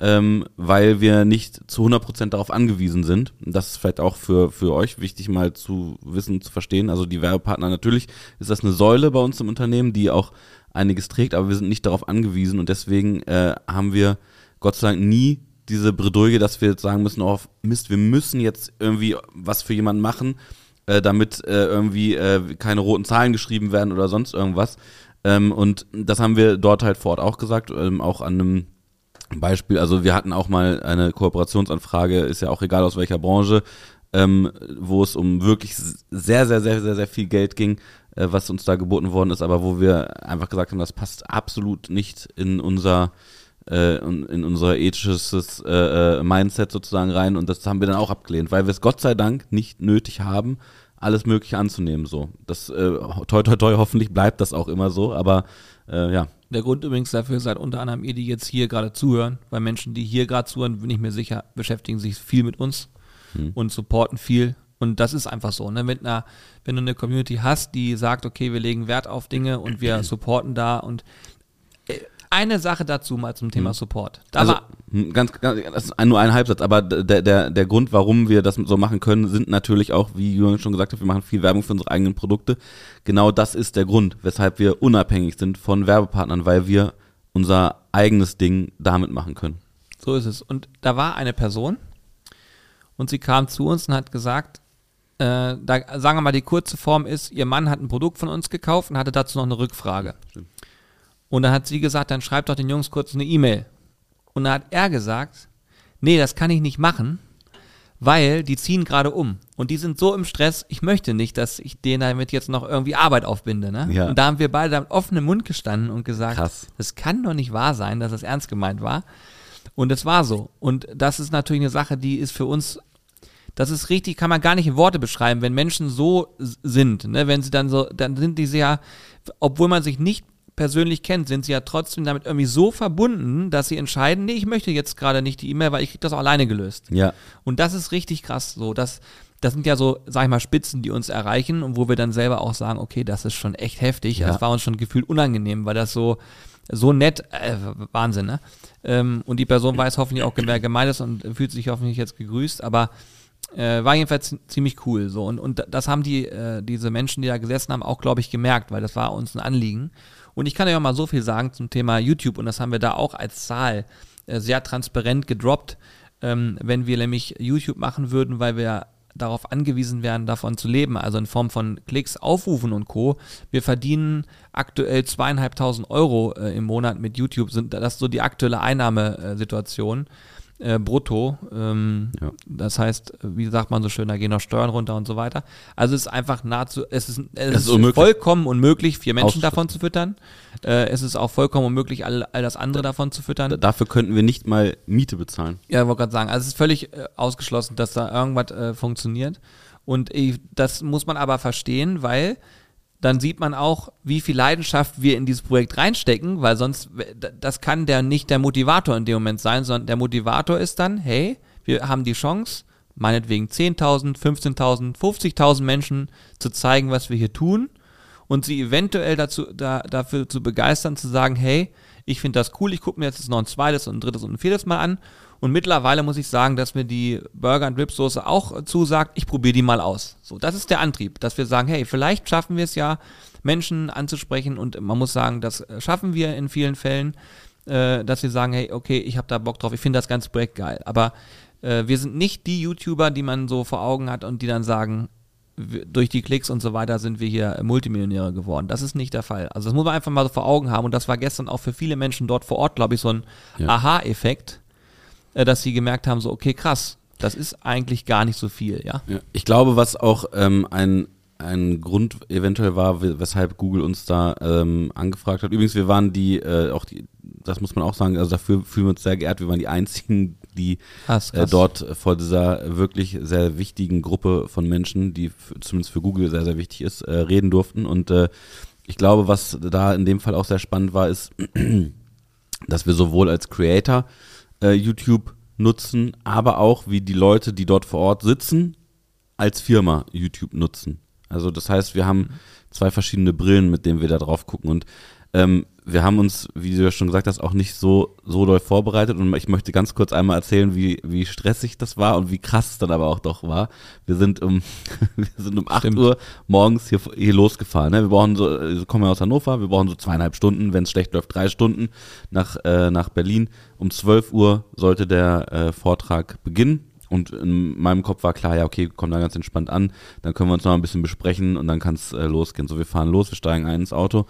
A: ähm, weil wir nicht zu 100% darauf angewiesen sind. Das ist vielleicht auch für, für euch wichtig mal zu wissen, zu verstehen. Also die Werbepartner, natürlich ist das eine Säule bei uns im Unternehmen, die auch einiges trägt, aber wir sind nicht darauf angewiesen und deswegen äh, haben wir Gott sei Dank nie diese Bredouille, dass wir jetzt sagen müssen, oh Mist, wir müssen jetzt irgendwie was für jemanden machen, äh, damit äh, irgendwie äh, keine roten Zahlen geschrieben werden oder sonst irgendwas. Ähm, und das haben wir dort halt vor Ort auch gesagt, ähm, auch an einem Beispiel, also wir hatten auch mal eine Kooperationsanfrage, ist ja auch egal aus welcher Branche, ähm, wo es um wirklich sehr, sehr, sehr, sehr, sehr viel Geld ging, äh, was uns da geboten worden ist, aber wo wir einfach gesagt haben, das passt absolut nicht in unser äh, in unser ethisches äh, äh, Mindset sozusagen rein und das haben wir dann auch abgelehnt, weil wir es Gott sei Dank nicht nötig haben, alles Mögliche anzunehmen. So, das äh, toi toi toi, hoffentlich bleibt das auch immer so, aber äh, ja,
B: Der Grund übrigens dafür seid unter anderem ihr, die jetzt hier gerade zuhören, weil Menschen, die hier gerade zuhören, bin ich mir sicher, beschäftigen sich viel mit uns und supporten viel. Und das ist einfach so. Ne? Mit einer, wenn du eine Community hast, die sagt, okay, wir legen Wert auf Dinge und wir supporten da und äh, eine Sache dazu mal zum Thema Support. Da
A: also, hm, ganz, ganz das ist nur ein Halbsatz, aber der, der, der Grund, warum wir das so machen können, sind natürlich auch, wie Jürgen schon gesagt hat, wir machen viel Werbung für unsere eigenen Produkte. Genau das ist der Grund, weshalb wir unabhängig sind von Werbepartnern, weil wir unser eigenes Ding damit machen können.
B: So ist es. Und da war eine Person und sie kam zu uns und hat gesagt, äh, da sagen wir mal, die kurze Form ist, ihr Mann hat ein Produkt von uns gekauft und hatte dazu noch eine Rückfrage.
A: Stimmt.
B: Und dann hat sie gesagt, dann schreibt doch den Jungs kurz eine E-Mail. Und dann hat er gesagt, nee, das kann ich nicht machen, weil die ziehen gerade um. Und die sind so im Stress, ich möchte nicht, dass ich denen damit jetzt noch irgendwie Arbeit aufbinde. Ne?
A: Ja.
B: Und da haben wir beide mit offenem Mund gestanden und gesagt,
A: Krass.
B: das kann doch nicht wahr sein, dass das ernst gemeint war. Und es war so. Und das ist natürlich eine Sache, die ist für uns, das ist richtig, kann man gar nicht in Worte beschreiben, wenn Menschen so sind, ne? wenn sie dann so, dann sind die sehr, obwohl man sich nicht persönlich kennt, sind sie ja trotzdem damit irgendwie so verbunden, dass sie entscheiden, nee, ich möchte jetzt gerade nicht die E-Mail, weil ich krieg das auch alleine gelöst.
A: Ja.
B: Und das ist richtig krass so. Das, das sind ja so, sag ich mal, Spitzen, die uns erreichen und wo wir dann selber auch sagen, okay, das ist schon echt heftig.
A: Ja.
B: Das war uns schon gefühlt unangenehm, weil das so, so nett, äh, Wahnsinn, ne? Ähm, und die Person weiß hoffentlich auch, wer gemeint ist und fühlt sich hoffentlich jetzt gegrüßt, aber äh, war jedenfalls zi- ziemlich cool so. Und, und das haben die, äh, diese Menschen, die da gesessen haben, auch, glaube ich, gemerkt, weil das war uns ein Anliegen. Und ich kann euch auch mal so viel sagen zum Thema YouTube und das haben wir da auch als Zahl äh, sehr transparent gedroppt. Ähm, wenn wir nämlich YouTube machen würden, weil wir darauf angewiesen wären, davon zu leben, also in Form von Klicks, Aufrufen und Co. Wir verdienen aktuell zweieinhalbtausend Euro äh, im Monat mit YouTube, sind das ist so die aktuelle Einnahmesituation äh, brutto. Ähm,
A: Ja.
B: Das heißt, wie sagt man so schön, da gehen noch Steuern runter und so weiter. Also es ist einfach nahezu, es ist, es
A: ist unmöglich.
B: vollkommen unmöglich, vier Menschen davon zu füttern. Äh, es ist auch vollkommen unmöglich, all, all das andere davon zu füttern.
A: D- Dafür könnten wir nicht mal Miete bezahlen.
B: Ja, ich wollte gerade sagen, also es ist völlig äh, ausgeschlossen, dass da irgendwas äh, funktioniert. Und ich, das muss man aber verstehen, weil dann sieht man auch, wie viel Leidenschaft wir in dieses Projekt reinstecken, weil sonst, das kann der nicht der Motivator in dem Moment sein, sondern der Motivator ist dann, hey, wir haben die Chance, meinetwegen 10.000, 15.000, 50.000 Menschen zu zeigen, was wir hier tun und sie eventuell dazu, da, dafür zu begeistern, zu sagen, hey, ich finde das cool, ich gucke mir jetzt noch ein zweites und ein drittes und ein viertes Mal an. Und mittlerweile muss ich sagen, dass mir die Burger- und Ripsoße auch zusagt, ich probiere die mal aus. So, das ist der Antrieb, dass wir sagen, hey, vielleicht schaffen wir es ja, Menschen anzusprechen und man muss sagen, das äh, schaffen wir in vielen Fällen, äh, dass wir sagen, hey, okay, ich habe da Bock drauf, ich finde das ganze Projekt geil. Aber äh, wir sind nicht die YouTuber, die man so vor Augen hat und die dann sagen, durch die Klicks und so weiter sind wir hier Multimillionäre geworden. Das ist nicht der Fall. Also das muss man einfach mal so vor Augen haben und das war gestern auch für viele Menschen dort vor Ort, glaube ich, so ein
A: Ja.
B: Aha-Effekt, dass sie gemerkt haben, so okay, krass, das ist eigentlich gar nicht so viel, ja.
A: Ja. Ich glaube, was auch ähm, ein, ein Grund eventuell war, we- weshalb Google uns da ähm, angefragt hat. Übrigens, wir waren die, äh, auch die, das muss man auch sagen, also dafür fühlen wir uns sehr geehrt, wir waren die einzigen, die
B: Krass,
A: äh, dort vor dieser wirklich sehr wichtigen Gruppe von Menschen, die zumindest für Google sehr, sehr wichtig ist, äh, reden durften. Und äh, ich glaube, was da in dem Fall auch sehr spannend war, ist, dass wir sowohl als Creator äh, YouTube nutzen, aber auch wie die Leute, die dort vor Ort sitzen, als Firma YouTube nutzen. Also das heißt, wir haben zwei verschiedene Brillen, mit denen wir da drauf gucken und ähm, wir haben uns, wie du ja schon gesagt hast, auch nicht so, so doll vorbereitet und ich möchte ganz kurz einmal erzählen, wie, wie stressig das war und wie krass es dann aber auch doch war. Wir sind um, wir sind um 8
B: Stimmt.
A: Uhr morgens hier, hier losgefahren. Ne? Wir brauchen so, wir kommen ja aus Hannover, wir brauchen so zweieinhalb Stunden, wenn es schlecht läuft, drei Stunden nach, äh, nach Berlin. Um 12 Uhr sollte der äh, Vortrag beginnen. Und in meinem Kopf war klar, ja, okay, komm da ganz entspannt an, dann können wir uns noch ein bisschen besprechen und dann kann es äh, losgehen. So, wir fahren los, wir steigen ein ins Auto,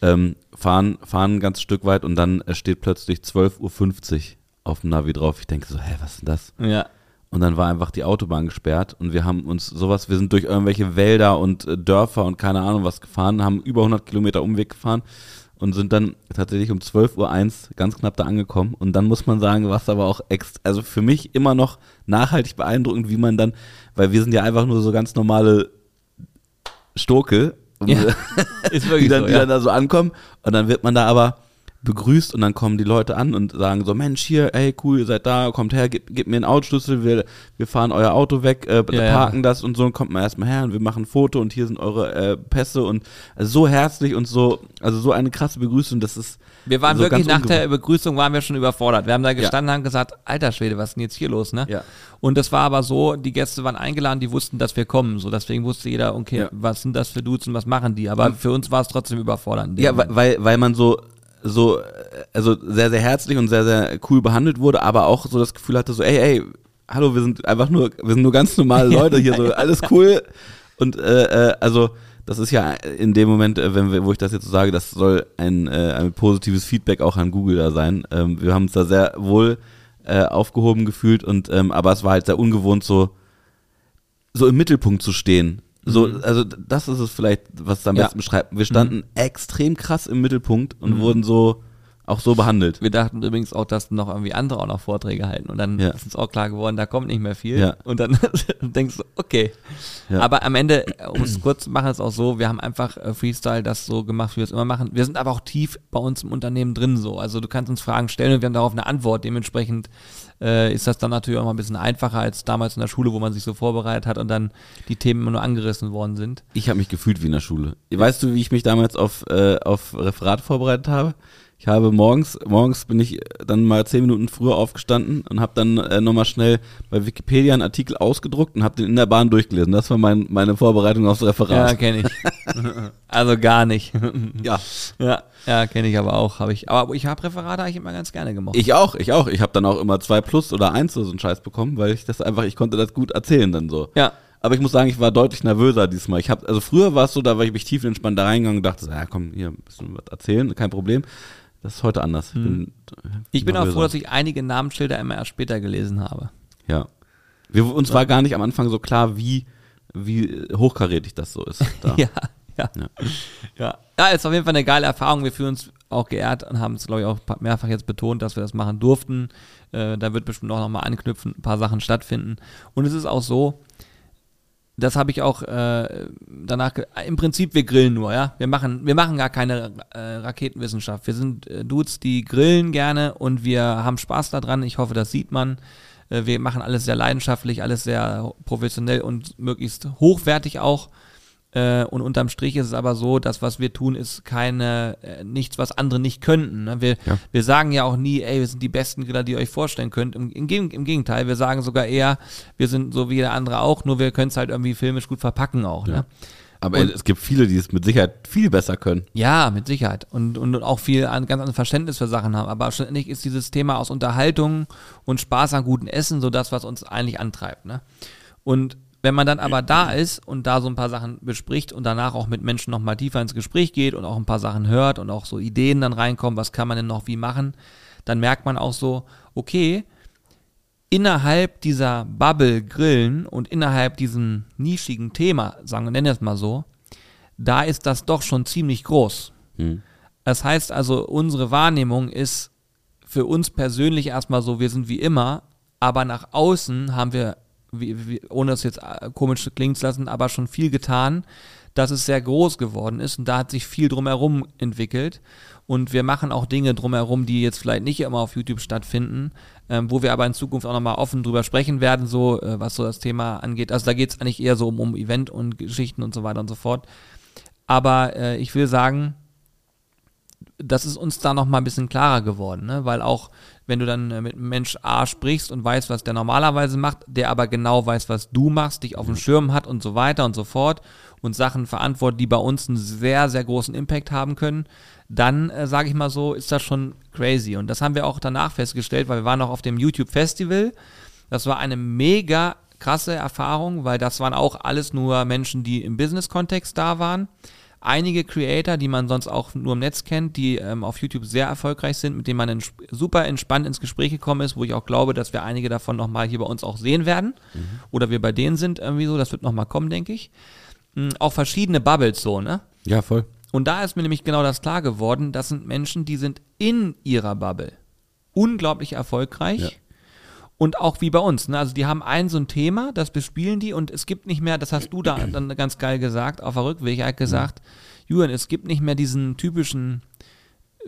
A: ähm, fahren, fahren ein ganzes Stück weit und dann äh, steht plötzlich 12.50 Uhr auf dem Navi drauf. Ich denke so, hä, was ist denn das?
B: Ja.
A: Und dann war einfach die Autobahn gesperrt und wir haben uns sowas, wir sind durch irgendwelche Wälder und äh, Dörfer und keine Ahnung was gefahren, haben über 100 Kilometer Umweg gefahren und sind dann tatsächlich um 12.01 Uhr ganz knapp da angekommen. Und dann muss man sagen, war es aber auch ext also für mich immer noch nachhaltig beeindruckend, wie man dann, weil wir sind ja einfach nur so ganz normale Stoke,
B: Ja, ist wirklich
A: die, dann,
B: so,
A: die
B: ja.
A: dann da so ankommen und dann wird man da aber begrüßt und dann kommen die Leute an und sagen so, Mensch, hier, ey, cool, ihr seid da, kommt her, gebt, gebt mir einen Autoschlüssel, wir, wir fahren euer Auto weg, äh,
B: Ja, ja.
A: parken das und so, und kommt mal erstmal her und wir machen ein Foto und hier sind eure äh, Pässe und also so herzlich und so, also so eine krasse Begrüßung, das ist
B: Wir waren
A: so
B: wirklich
A: ganz
B: nach der. Begrüßung waren wir schon überfordert. Wir haben da gestanden und haben gesagt, alter Schwede, was ist denn jetzt hier los, ne?
A: Ja.
B: Und das war aber so, die Gäste waren eingeladen, die wussten, dass wir kommen. So, deswegen wusste jeder, okay,
A: Ja.
B: was sind das für Dudes und was machen die? Aber für uns war es trotzdem überfordernd.
A: Ja, weil, weil, weil man so, so, äh, also sehr, sehr herzlich und sehr, sehr cool behandelt wurde, aber auch so das Gefühl hatte, so, ey, ey, hallo, wir sind einfach nur, wir sind nur ganz normale Leute hier, so, alles cool. Und, äh, äh, also, das ist ja in dem Moment, äh, wenn wir, wo ich das jetzt so sage, das soll ein, äh, ein positives Feedback auch an Google da sein. Ähm, wir haben uns da sehr wohl äh, aufgehoben gefühlt und, ähm, aber es war halt sehr ungewohnt, so, so im Mittelpunkt zu stehen. So, also das ist es vielleicht, was es am
B: Ja.
A: besten beschreibt. Wir standen extrem krass im Mittelpunkt und wurden so auch so behandelt.
B: wir dachten übrigens auch, dass noch irgendwie andere auch noch Vorträge halten. Und dann
A: Ja.
B: ist uns auch klar geworden, da kommt nicht mehr viel.
A: Ja.
B: Und dann denkst du, okay.
A: Ja.
B: Aber am Ende, um es kurz zu machen, ist auch so, wir haben einfach äh, Freestyle das so gemacht, wie wir es immer machen. Wir sind aber auch tief bei uns im Unternehmen drin so. Also du kannst uns Fragen stellen und wir haben darauf eine Antwort. Dementsprechend äh, ist das dann natürlich auch mal ein bisschen einfacher als damals in der Schule, wo man sich so vorbereitet hat und dann die Themen immer nur angerissen worden sind.
A: Ich habe mich gefühlt wie in der Schule. Weißt du, wie ich mich damals auf, äh, auf Referat vorbereitet habe? Ich habe morgens, morgens bin ich dann mal zehn Minuten früher aufgestanden und habe dann äh, nochmal schnell bei Wikipedia einen Artikel ausgedruckt und habe den in der Bahn durchgelesen. Das war mein, meine Vorbereitung aufs
B: Ja,
A: Referat.
B: kenne ich. also gar nicht.
A: Ja.
B: ja, ja kenne ich aber auch. Hab ich. Aber ich habe Referate eigentlich immer ganz gerne gemacht.
A: Ich auch, ich auch. Ich habe dann auch immer zwei plus oder eins oder so einen Scheiß bekommen, weil ich das einfach, ich konnte das gut erzählen dann so.
B: ja.
A: Aber ich muss sagen, ich war deutlich nervöser diesmal. Ich habe, also früher war es so, da war ich mich tief entspannt da reingegangen und dachte, so, ja komm, hier ein bisschen was erzählen, kein Problem. Das ist heute anders. Ich bin,
B: Hm. Ich bin auch froh, dass ich einige Namensschilder immer erst später gelesen habe.
A: Ja. Wir, uns war gar nicht am Anfang so klar, wie, wie hochkarätig das so ist. Da.
B: Ja, ja.
A: Ja.
B: Ja. ja, ist auf jeden Fall eine geile Erfahrung. Wir fühlen uns auch geehrt und haben es, glaube ich, auch mehrfach jetzt betont, dass wir das machen durften. Äh, da wird bestimmt auch nochmal anknüpfen, ein paar Sachen stattfinden. Und es ist auch so, das habe ich auch äh, danach, im Prinzip, wir grillen nur, ja. Wir machen, wir machen gar keine äh, Raketenwissenschaft. Wir sind äh, Dudes, die grillen gerne und wir haben Spaß daran. Ich hoffe, das sieht man. Äh, wir machen alles sehr leidenschaftlich, alles sehr professionell und möglichst hochwertig auch. Äh, und unterm Strich ist es aber so, dass was wir tun, ist keine, äh, nichts, was andere nicht könnten. Ne? Wir,
A: Ja.
B: wir sagen ja auch nie, ey, wir sind die besten Griller, die ihr euch vorstellen könnt. Im, im, Im Gegenteil, wir sagen sogar eher, wir sind so wie jeder andere auch, nur wir können es halt irgendwie filmisch gut verpacken auch. Ne?
A: Aber
B: Und-
A: es gibt viele, die es mit Sicherheit viel besser können.
B: Ja, mit Sicherheit. Und, und, und auch viel an, ganz anderes Verständnis für Sachen haben. Aber schlussendlich ist dieses Thema aus Unterhaltung und Spaß an gutem Essen so das, was uns eigentlich antreibt. Ne? Und wenn man dann aber da ist und da so ein paar Sachen bespricht und danach auch mit Menschen nochmal tiefer ins Gespräch geht und auch ein paar Sachen hört und auch so Ideen dann reinkommen, was kann man denn noch wie machen, dann merkt man auch so, okay, innerhalb dieser Bubble Grillen und innerhalb diesem nischigen Thema, sagen wir, nennen wir es mal so, da ist das doch schon ziemlich groß.
A: Hm.
B: Das heißt also, unsere Wahrnehmung ist für uns persönlich erstmal so, wir sind wie immer, aber nach außen haben wir, wie, wie, ohne es jetzt äh, komisch klingen zu lassen, aber schon viel getan, dass es sehr groß geworden ist und da hat sich viel drumherum entwickelt und wir machen auch Dinge drumherum, die jetzt vielleicht nicht immer auf YouTube stattfinden, ähm, wo wir aber in Zukunft auch nochmal offen drüber sprechen werden, so äh, was so das Thema angeht. Also da geht es eigentlich eher so um, um Event und Geschichten und so weiter und so fort. Aber äh, ich will sagen, das ist uns da noch mal ein bisschen klarer geworden, ne? weil auch wenn du dann äh, mit einem Mensch A sprichst und weißt, was der normalerweise macht, der aber genau weiß, was du machst, dich auf dem Schirm hat und so weiter und so fort und Sachen verantwortet, die bei uns einen sehr, sehr großen Impact haben können, dann äh, sage ich mal so, ist das schon crazy. Und das haben wir auch danach festgestellt, weil wir waren auch auf dem YouTube Festival. Das war eine mega krasse Erfahrung, weil das waren auch alles nur Menschen, die im Business-Kontext da waren einige Creator, die man sonst auch nur im Netz kennt, die ähm, auf YouTube sehr erfolgreich sind, mit denen man ents super entspannt ins Gespräch gekommen ist, wo ich auch glaube, dass wir einige davon nochmal hier bei uns auch sehen werden. Oder wir bei denen sind irgendwie so, das wird nochmal kommen, denke ich. Mhm, auch verschiedene Bubbles so, ne?
A: Ja, voll.
B: Und da ist mir nämlich genau das klar geworden, das sind Menschen, die sind in ihrer Bubble unglaublich erfolgreich.
A: Ja.
B: Und auch wie bei uns, ne? Also die haben ein so ein Thema, das bespielen die und es gibt nicht mehr, das hast du da dann ganz geil gesagt, auf der Rückweg, er hat gesagt, Julian, es gibt nicht mehr diesen typischen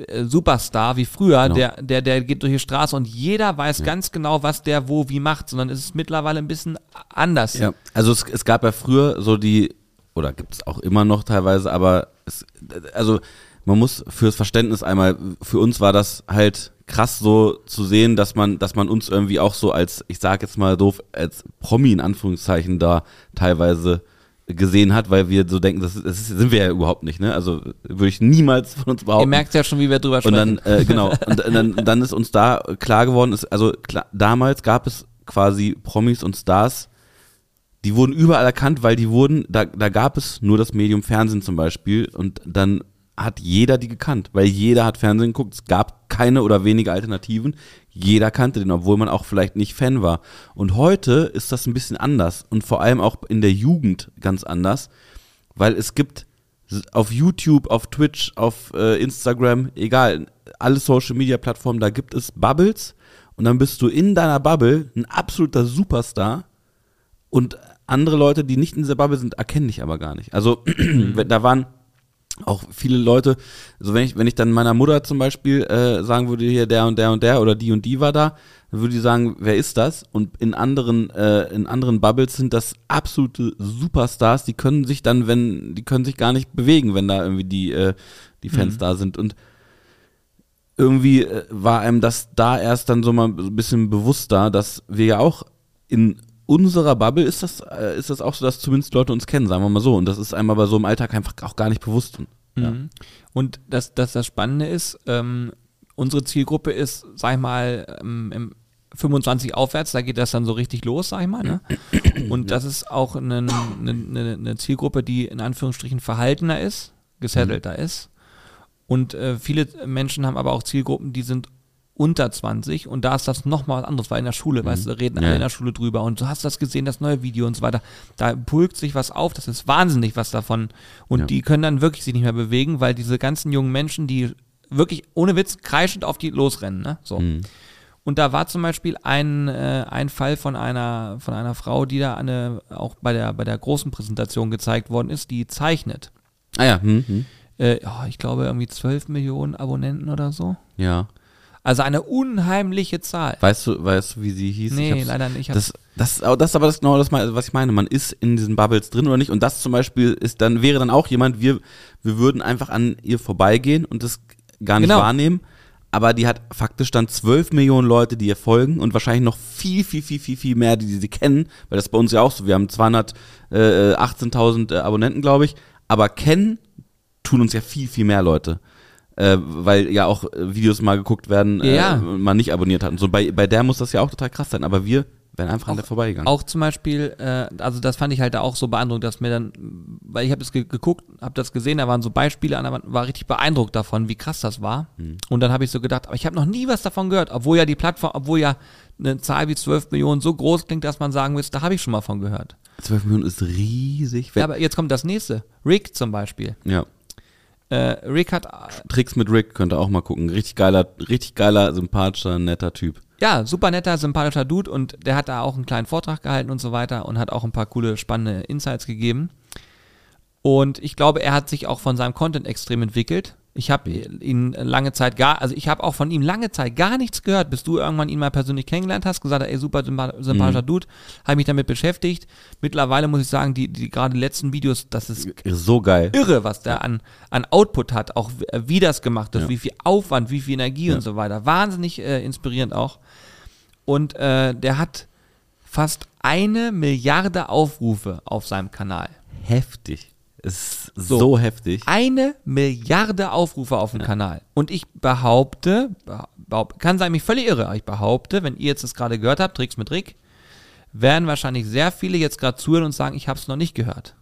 B: äh, Superstar wie früher,
A: Genau.
B: der, der, der geht durch die Straße und jeder weiß ganz genau, was der wo wie macht, sondern es ist mittlerweile ein bisschen anders.
A: Ja, also es, es gab ja früher so die, oder gibt es auch immer noch teilweise, aber es, also man muss fürs Verständnis einmal, für uns war das halt krass so zu sehen, dass man, dass man uns irgendwie auch so als, ich sag jetzt mal doof, als Promi in Anführungszeichen da teilweise gesehen hat, weil wir so denken, das, ist- das sind wir ja überhaupt nicht, ne? Also würde ich niemals von uns
B: Ihr
A: behaupten.
B: merkt ja schon, wie wir drüber
A: Und
B: sprechen.
A: dann, äh, genau, und dann, dann ist uns da klar geworden, ist, also klar, damals gab es quasi Promis und Stars, die wurden überall erkannt, weil die wurden, da, da gab es nur das Medium Fernsehen zum Beispiel und dann hat jeder die gekannt, weil jeder hat Fernsehen geguckt, es gab keine oder wenige Alternativen, jeder kannte den, obwohl man auch vielleicht nicht Fan war. Und heute ist das ein bisschen anders und vor allem auch in der Jugend ganz anders, weil es gibt auf YouTube, auf Twitch, auf äh, Instagram, egal, alle Social Media Plattformen, da gibt es Bubbles und dann bist du in deiner Bubble ein absoluter Superstar und andere Leute, die nicht in dieser Bubble sind, erkennen dich aber gar nicht. Also da waren auch viele Leute, also wenn ich, wenn ich dann meiner Mutter zum Beispiel äh, sagen würde, hier der und der und der oder die und die war da, dann würde die sagen, wer ist das? Und in anderen, äh, in anderen Bubbles sind das absolute Superstars, die können sich dann, wenn, die können sich gar nicht bewegen, wenn da irgendwie die, äh, die Fans da sind. Und irgendwie äh, war einem das da erst dann so mal ein bisschen bewusster, dass wir ja auch in unserer Bubble ist das, äh, ist das auch so, dass zumindest Leute uns kennen, sagen wir mal so. Und das ist einem aber so im Alltag einfach auch gar nicht bewusst. Ja.
B: Mhm. Und das, das, das Spannende ist, ähm, unsere Zielgruppe ist, sag ich mal, ähm, im 25 aufwärts, da geht das dann so richtig los, sag ich mal. Ne? Und das ist auch eine, eine, eine, Zielgruppe, die in Anführungsstrichen verhaltener ist, gesettelter ist. Und äh, viele Menschen haben aber auch Zielgruppen, die sind unter 20 und da ist das nochmal was anderes, weil in der Schule, weißt du, reden alle
A: Ja.
B: in der Schule drüber und du hast das gesehen, das neue Video und so weiter. Da pulkt sich was auf, das ist wahnsinnig was davon. Und
A: Ja.
B: die können dann wirklich sich nicht mehr bewegen, weil diese ganzen jungen Menschen, die wirklich ohne Witz kreischend auf die losrennen, ne? So.
A: Mhm.
B: Und da war zum Beispiel ein, äh, ein Fall von einer, von einer Frau, die da eine, auch bei der, bei der großen Präsentation gezeigt worden ist, die zeichnet.
A: Ah ja, hm, hm.
B: Äh, ja, ich glaube irgendwie 12 Millionen Abonnenten oder so.
A: ja.
B: Also eine unheimliche Zahl.
A: Weißt du, weißt du, wie sie hieß?
B: Nee, leider nicht. Ich
A: Das, das, aber das ist aber das genau das, was ich meine. Man ist in diesen Bubbles drin oder nicht. Und das zum Beispiel ist dann, wäre dann auch jemand, wir, wir würden einfach an ihr vorbeigehen und das gar nicht
B: Genau.
A: wahrnehmen. Aber die hat faktisch dann 12 Millionen Leute, die ihr folgen und wahrscheinlich noch viel, viel, viel, viel, viel mehr, die, sie kennen. Weil das ist bei uns ja auch so. Wir haben 218.000 äh, Abonnenten, glaube ich. Aber kennen tun uns ja viel, viel mehr Leute. Äh, weil ja auch äh, Videos mal geguckt werden, äh,
B: Ja.
A: man nicht abonniert hat. Und so bei, bei der muss das ja auch total krass sein. Aber wir wären einfach an der vorbeigegangen.
B: Auch zum Beispiel, äh, also das fand ich halt da auch so beeindruckend, dass mir dann, weil ich habe das ge geguckt, habe das gesehen, da waren so Beispiele an der Wand, war richtig beeindruckt davon, wie krass das war. Und dann habe ich so gedacht, aber ich habe noch nie was davon gehört, obwohl ja die Plattform, obwohl ja eine Zahl wie 12 Millionen so groß klingt, dass man sagen muss, da habe ich schon mal von gehört.
A: 12 Millionen ist riesig.
B: Ja, aber jetzt kommt das nächste. Rick zum Beispiel.
A: ja.
B: Äh, Rick hat,
A: Tricks mit Rick könnt ihr auch mal gucken. Richtig geiler, richtig geiler, sympathischer, netter Typ.
B: ja, super netter, sympathischer Dude und der hat da auch einen kleinen Vortrag gehalten und so weiter und hat auch ein paar coole, spannende Insights gegeben. Und ich glaube, er hat sich auch von seinem Content extrem entwickelt. Ich habe ihn lange Zeit gar, also ich habe auch von ihm lange Zeit gar nichts gehört, bis du irgendwann ihn mal persönlich kennengelernt hast, gesagt hast, ey, super sympa- sympathischer Dude, habe mich damit beschäftigt. Mittlerweile muss ich sagen, die, die gerade letzten Videos, das ist
A: So geil.
B: irre, was der an, an Output hat, auch wie- wie das gemacht ist,
A: Ja.
B: wie viel Aufwand, wie viel Energie und so weiter. Wahnsinnig äh, inspirierend auch. Und äh, der hat fast eine Milliarde Aufrufe auf seinem Kanal.
A: Heftig. Es ist
B: So.
A: so, heftig.
B: Eine Milliarde Aufrufe auf dem Kanal. Und ich behaupte, behaupt, kann sein, mich völlig irre, aber ich behaupte, wenn ihr jetzt das gerade gehört habt, Tricks mit Rick, werden wahrscheinlich sehr viele jetzt gerade zuhören und sagen, ich habe es noch nicht gehört.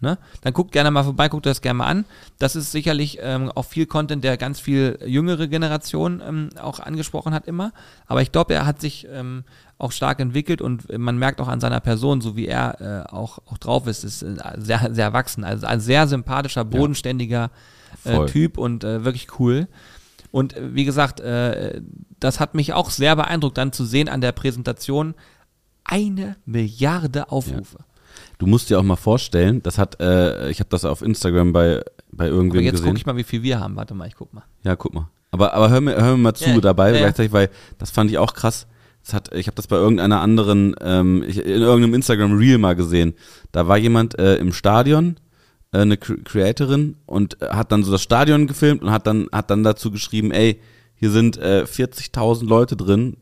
B: Ne? Dann guckt gerne mal vorbei, guckt das gerne mal an. Das ist sicherlich ähm, auch viel Content, der ganz viel jüngere Generation ähm, auch angesprochen hat immer. Aber ich glaube, er hat sich ähm, auch stark entwickelt und man merkt auch an seiner Person, so wie er äh, auch, auch drauf ist, ist äh, sehr, sehr erwachsen. Also ein sehr sympathischer, bodenständiger äh,
A: Voll.
B: Typ und äh, wirklich cool. Und äh, wie gesagt, äh, das hat mich auch sehr beeindruckt, dann zu sehen an der Präsentation eine Milliarde Aufrufe.
A: Du musst dir auch mal vorstellen, das hat, äh, ich habe das auf Instagram bei bei
B: Aber
A: irgendwem
B: jetzt
A: gesehen.
B: gucke ich mal, wie viel wir haben. Warte mal, ich guck mal.
A: Ja, guck mal. Aber, aber hör, mir, hör mir mal zu
B: Ja,
A: dabei
B: ja,
A: gleichzeitig, weil das fand ich auch krass. Das hat, ich habe das bei irgendeiner anderen, ähm, ich, in irgendeinem Instagram Reel mal gesehen. Da war jemand äh, im Stadion, äh, eine Cre- Creatorin und äh, hat dann so das Stadion gefilmt und hat dann hat dann dazu geschrieben, ey, hier sind äh, 40.000 Leute drin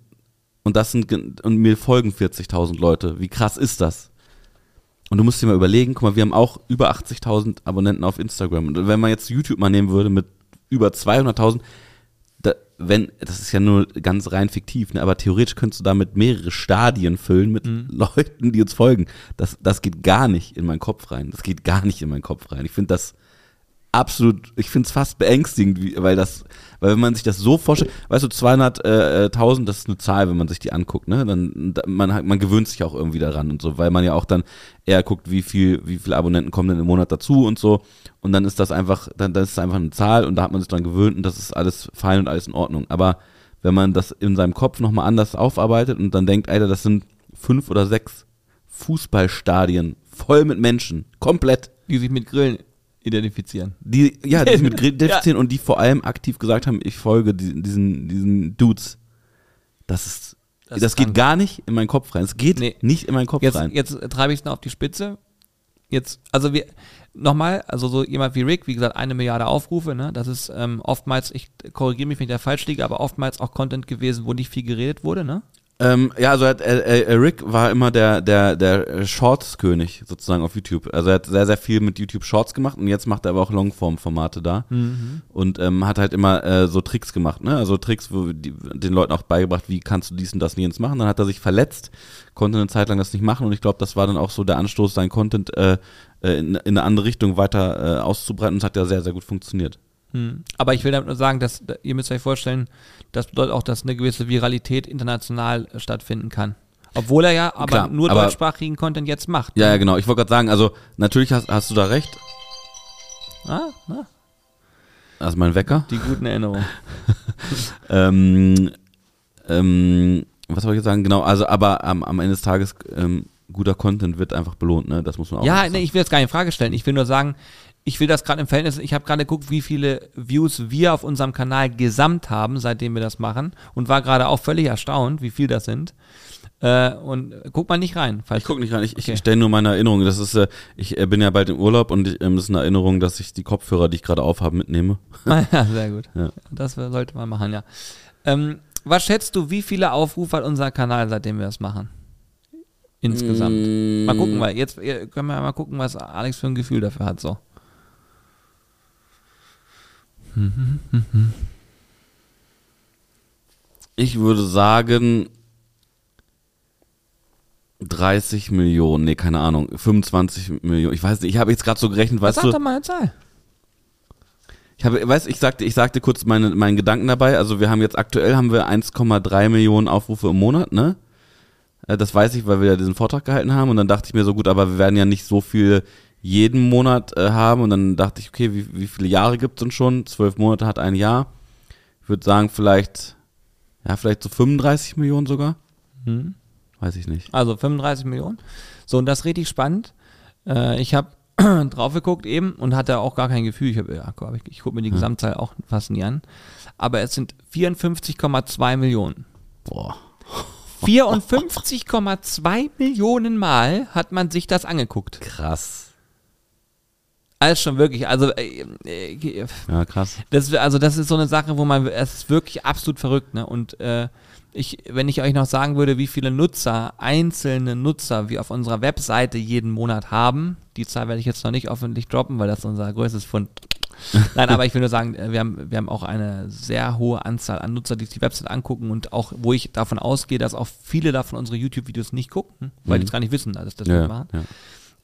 A: und das sind und mir folgen 40.000 Leute. Wie krass ist das? Und du musst dir mal überlegen, guck mal, wir haben auch über 80.000 Abonnenten auf Instagram. Und wenn man jetzt YouTube mal nehmen würde mit über 200.000, da, wenn, das ist ja nur ganz rein fiktiv, ne, aber theoretisch könntest du damit mehrere Stadien füllen mit Leuten, die uns folgen. Das, das geht gar nicht in meinen Kopf rein. Das geht gar nicht in meinen Kopf rein. Ich finde das absolut, ich finde es fast beängstigend, weil das, weil wenn man sich das so vorstellt, weißt du, 200.000, das ist eine Zahl, wenn man sich die anguckt, ne, dann, da- man, man gewöhnt sich auch irgendwie daran und so, weil man ja auch dann eher guckt, wie viel, wie viele Abonnenten kommen denn im Monat dazu und so, und dann ist das einfach, dann, das ist einfach eine Zahl und da hat man sich dran gewöhnt und das ist alles fein und alles in Ordnung, aber wenn man das in seinem Kopf nochmal anders aufarbeitet und dann denkt, Alter, das sind fünf oder sechs Fußballstadien voll mit Menschen, komplett
B: Die sich mit Grillen identifizieren.
A: die, ja, die sich mit Grill
B: Ja.
A: identifizieren und die vor allem aktiv gesagt haben, ich folge diesen, diesen, diesen Dudes. Das ist,
B: Das
A: das, geht gar nicht in meinen Kopf rein. Es geht
B: Nee.
A: nicht in meinen Kopf
B: Jetzt,
A: rein.
B: jetzt treibe ich es noch auf die Spitze. Jetzt, also wir, nochmal, also so jemand wie Rick, wie gesagt, eine Milliarde Aufrufe, ne? Das ist ähm, oftmals, ich korrigiere mich, wenn ich da falsch liege, aber oftmals auch Content gewesen, wo nicht viel geredet wurde, ne?
A: Ähm, ja, also er hat, äh, äh, Rick war immer der, der, der Shorts-König sozusagen auf YouTube. Also er hat sehr, sehr viel mit YouTube Shorts gemacht und jetzt macht er aber auch Longform-Formate da. Und ähm, hat halt immer äh, so Tricks gemacht, ne? Also Tricks, wo die, den Leuten auch beigebracht, wie kannst du dies und das und jenes machen. Dann hat er sich verletzt, konnte eine Zeit lang das nicht machen und ich glaube, das war dann auch so der Anstoß, seinen Content äh, äh, in, in eine andere Richtung weiter äh, auszubreiten und es hat ja sehr, sehr gut funktioniert.
B: Hm. Aber ich will damit nur sagen, dass ihr müsst euch vorstellen, das bedeutet auch, dass eine gewisse Viralität international äh, stattfinden kann. Obwohl er ja aber
A: Klar,
B: nur
A: aber-
B: deutschsprachigen Content jetzt macht.
A: Ja, ja, genau. Ich wollte gerade sagen, also natürlich hast, hast du da recht.
B: Ah, ah,
A: Das ist mein Wecker.
B: die guten Erinnerungen.
A: Ähm, ähm, was soll ich jetzt sagen? Genau, also aber am, am Ende des Tages ähm, guter Content wird einfach belohnt, ne? Das muss man auch
B: Ja,
A: sagen.
B: nee, ich will jetzt gar nicht in Frage stellen. Ich will nur sagen, ich will das gerade im Verhältnis, ich habe gerade geguckt, wie viele Views wir auf unserem Kanal gesamt haben, seitdem wir das machen und war gerade auch völlig erstaunt, wie viel das sind. Äh, und guck mal nicht rein.
A: Ich gucke nicht rein, ich,
B: Okay.
A: ich stelle nur meine Erinnerung. Das ist, äh, ich äh, bin ja bald im Urlaub und ich, ähm, das ist eine Erinnerung, dass ich die Kopfhörer, die ich gerade aufhabe, mitnehme.
B: ja, sehr gut.
A: Ja.
B: Das sollte man machen, ja. Ähm, was schätzt du, wie viele Aufrufe hat unser Kanal, seitdem wir das machen? Insgesamt.
A: Mm.
B: Mal gucken, weil jetzt äh, können wir mal gucken, was Alex für ein Gefühl dafür hat. So.
A: Ich würde sagen 30 Millionen, nee, keine Ahnung, 25 Millionen. Ich weiß nicht, ich habe jetzt gerade so gerechnet, weißt
B: Sag
A: du?
B: doch mal eine Zahl.
A: Ich habe, weiß, ich sagte, ich sagte kurz meine, meinen Gedanken dabei. Also wir haben jetzt aktuell haben wir 1,3 Millionen Aufrufe im Monat, ne? Äh, Das weiß ich, weil wir ja diesen Vortrag gehalten haben. Und dann dachte ich mir so gut, aber wir werden ja nicht so viel jeden Monat äh, haben. Und dann dachte ich, okay, wie, wie viele Jahre gibt es denn schon? Zwölf Monate hat ein Jahr. Ich würde sagen, vielleicht, ja, vielleicht so 35 Millionen sogar.
B: Hm.
A: Weiß ich nicht.
B: Also 35 Millionen. So, und das ist richtig spannend. Äh, ich habe drauf geguckt eben und hatte auch gar kein Gefühl. Ich, hab, ja, guck, ich, ich gucke mir die Gesamtzahl auch fast nie an. Aber es sind 54,2 Millionen.
A: Boah.
B: 54,2 Millionen Mal hat man sich das angeguckt.
A: Krass.
B: Alles schon wirklich, also äh, äh,
A: Ja, krass.
B: das, also das ist so eine Sache, wo man, es ist wirklich absolut verrückt, ne? Und äh, ich, wenn ich euch noch sagen würde, wie viele Nutzer, einzelne Nutzer wir auf unserer Webseite jeden Monat haben, die Zahl werde ich jetzt noch nicht öffentlich droppen, weil das unser größtes Fund. Nein, aber ich will nur sagen, äh, wir haben, wir haben auch eine sehr hohe Anzahl an Nutzer, die sich die Website angucken und auch, wo ich davon ausgehe, dass auch viele davon unsere YouTube-Videos nicht gucken, weil die es gar nicht wissen, dass das
A: Ja,
B: machen
A: ja.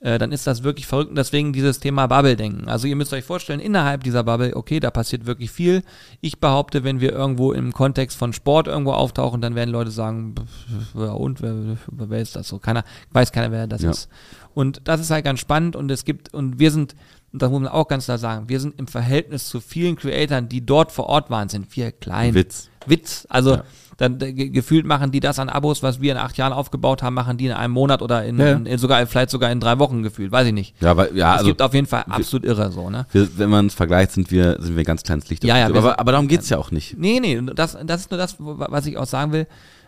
B: Äh, dann ist das wirklich verrückt und deswegen dieses Thema Bubble-Denken. Also ihr müsst euch vorstellen, innerhalb dieser Bubble, okay, da passiert wirklich viel. Ich behaupte, wenn wir irgendwo im Kontext von Sport irgendwo auftauchen, dann werden Leute sagen, ja und, wer, wer wer ist das so? Keiner, weiß keiner, wer das
A: Ja.
B: ist. Und das ist halt ganz spannend und es gibt, und wir sind, und das muss man auch ganz klar sagen, wir sind im Verhältnis zu vielen Creatoren, die dort vor Ort waren, sind wir klein.
A: Witz.
B: Witz. Also
A: Ja.
B: Dann ge- gefühlt machen die das an Abos, was wir in acht Jahren aufgebaut haben, machen die in einem Monat oder in,
A: Ja,
B: in, in sogar vielleicht sogar in drei Wochen gefühlt, weiß ich nicht.
A: Ja, weil, ja,
B: es
A: also
B: gibt auf jeden Fall absolut irre so, ne?
A: wir, wenn man es vergleicht, sind wir, sind wir ganz kleines Licht.
B: Ja, ja, wir
A: aber, aber darum geht's ja auch nicht.
B: Nee, nee, das, das ist nur das, was ich auch sagen will.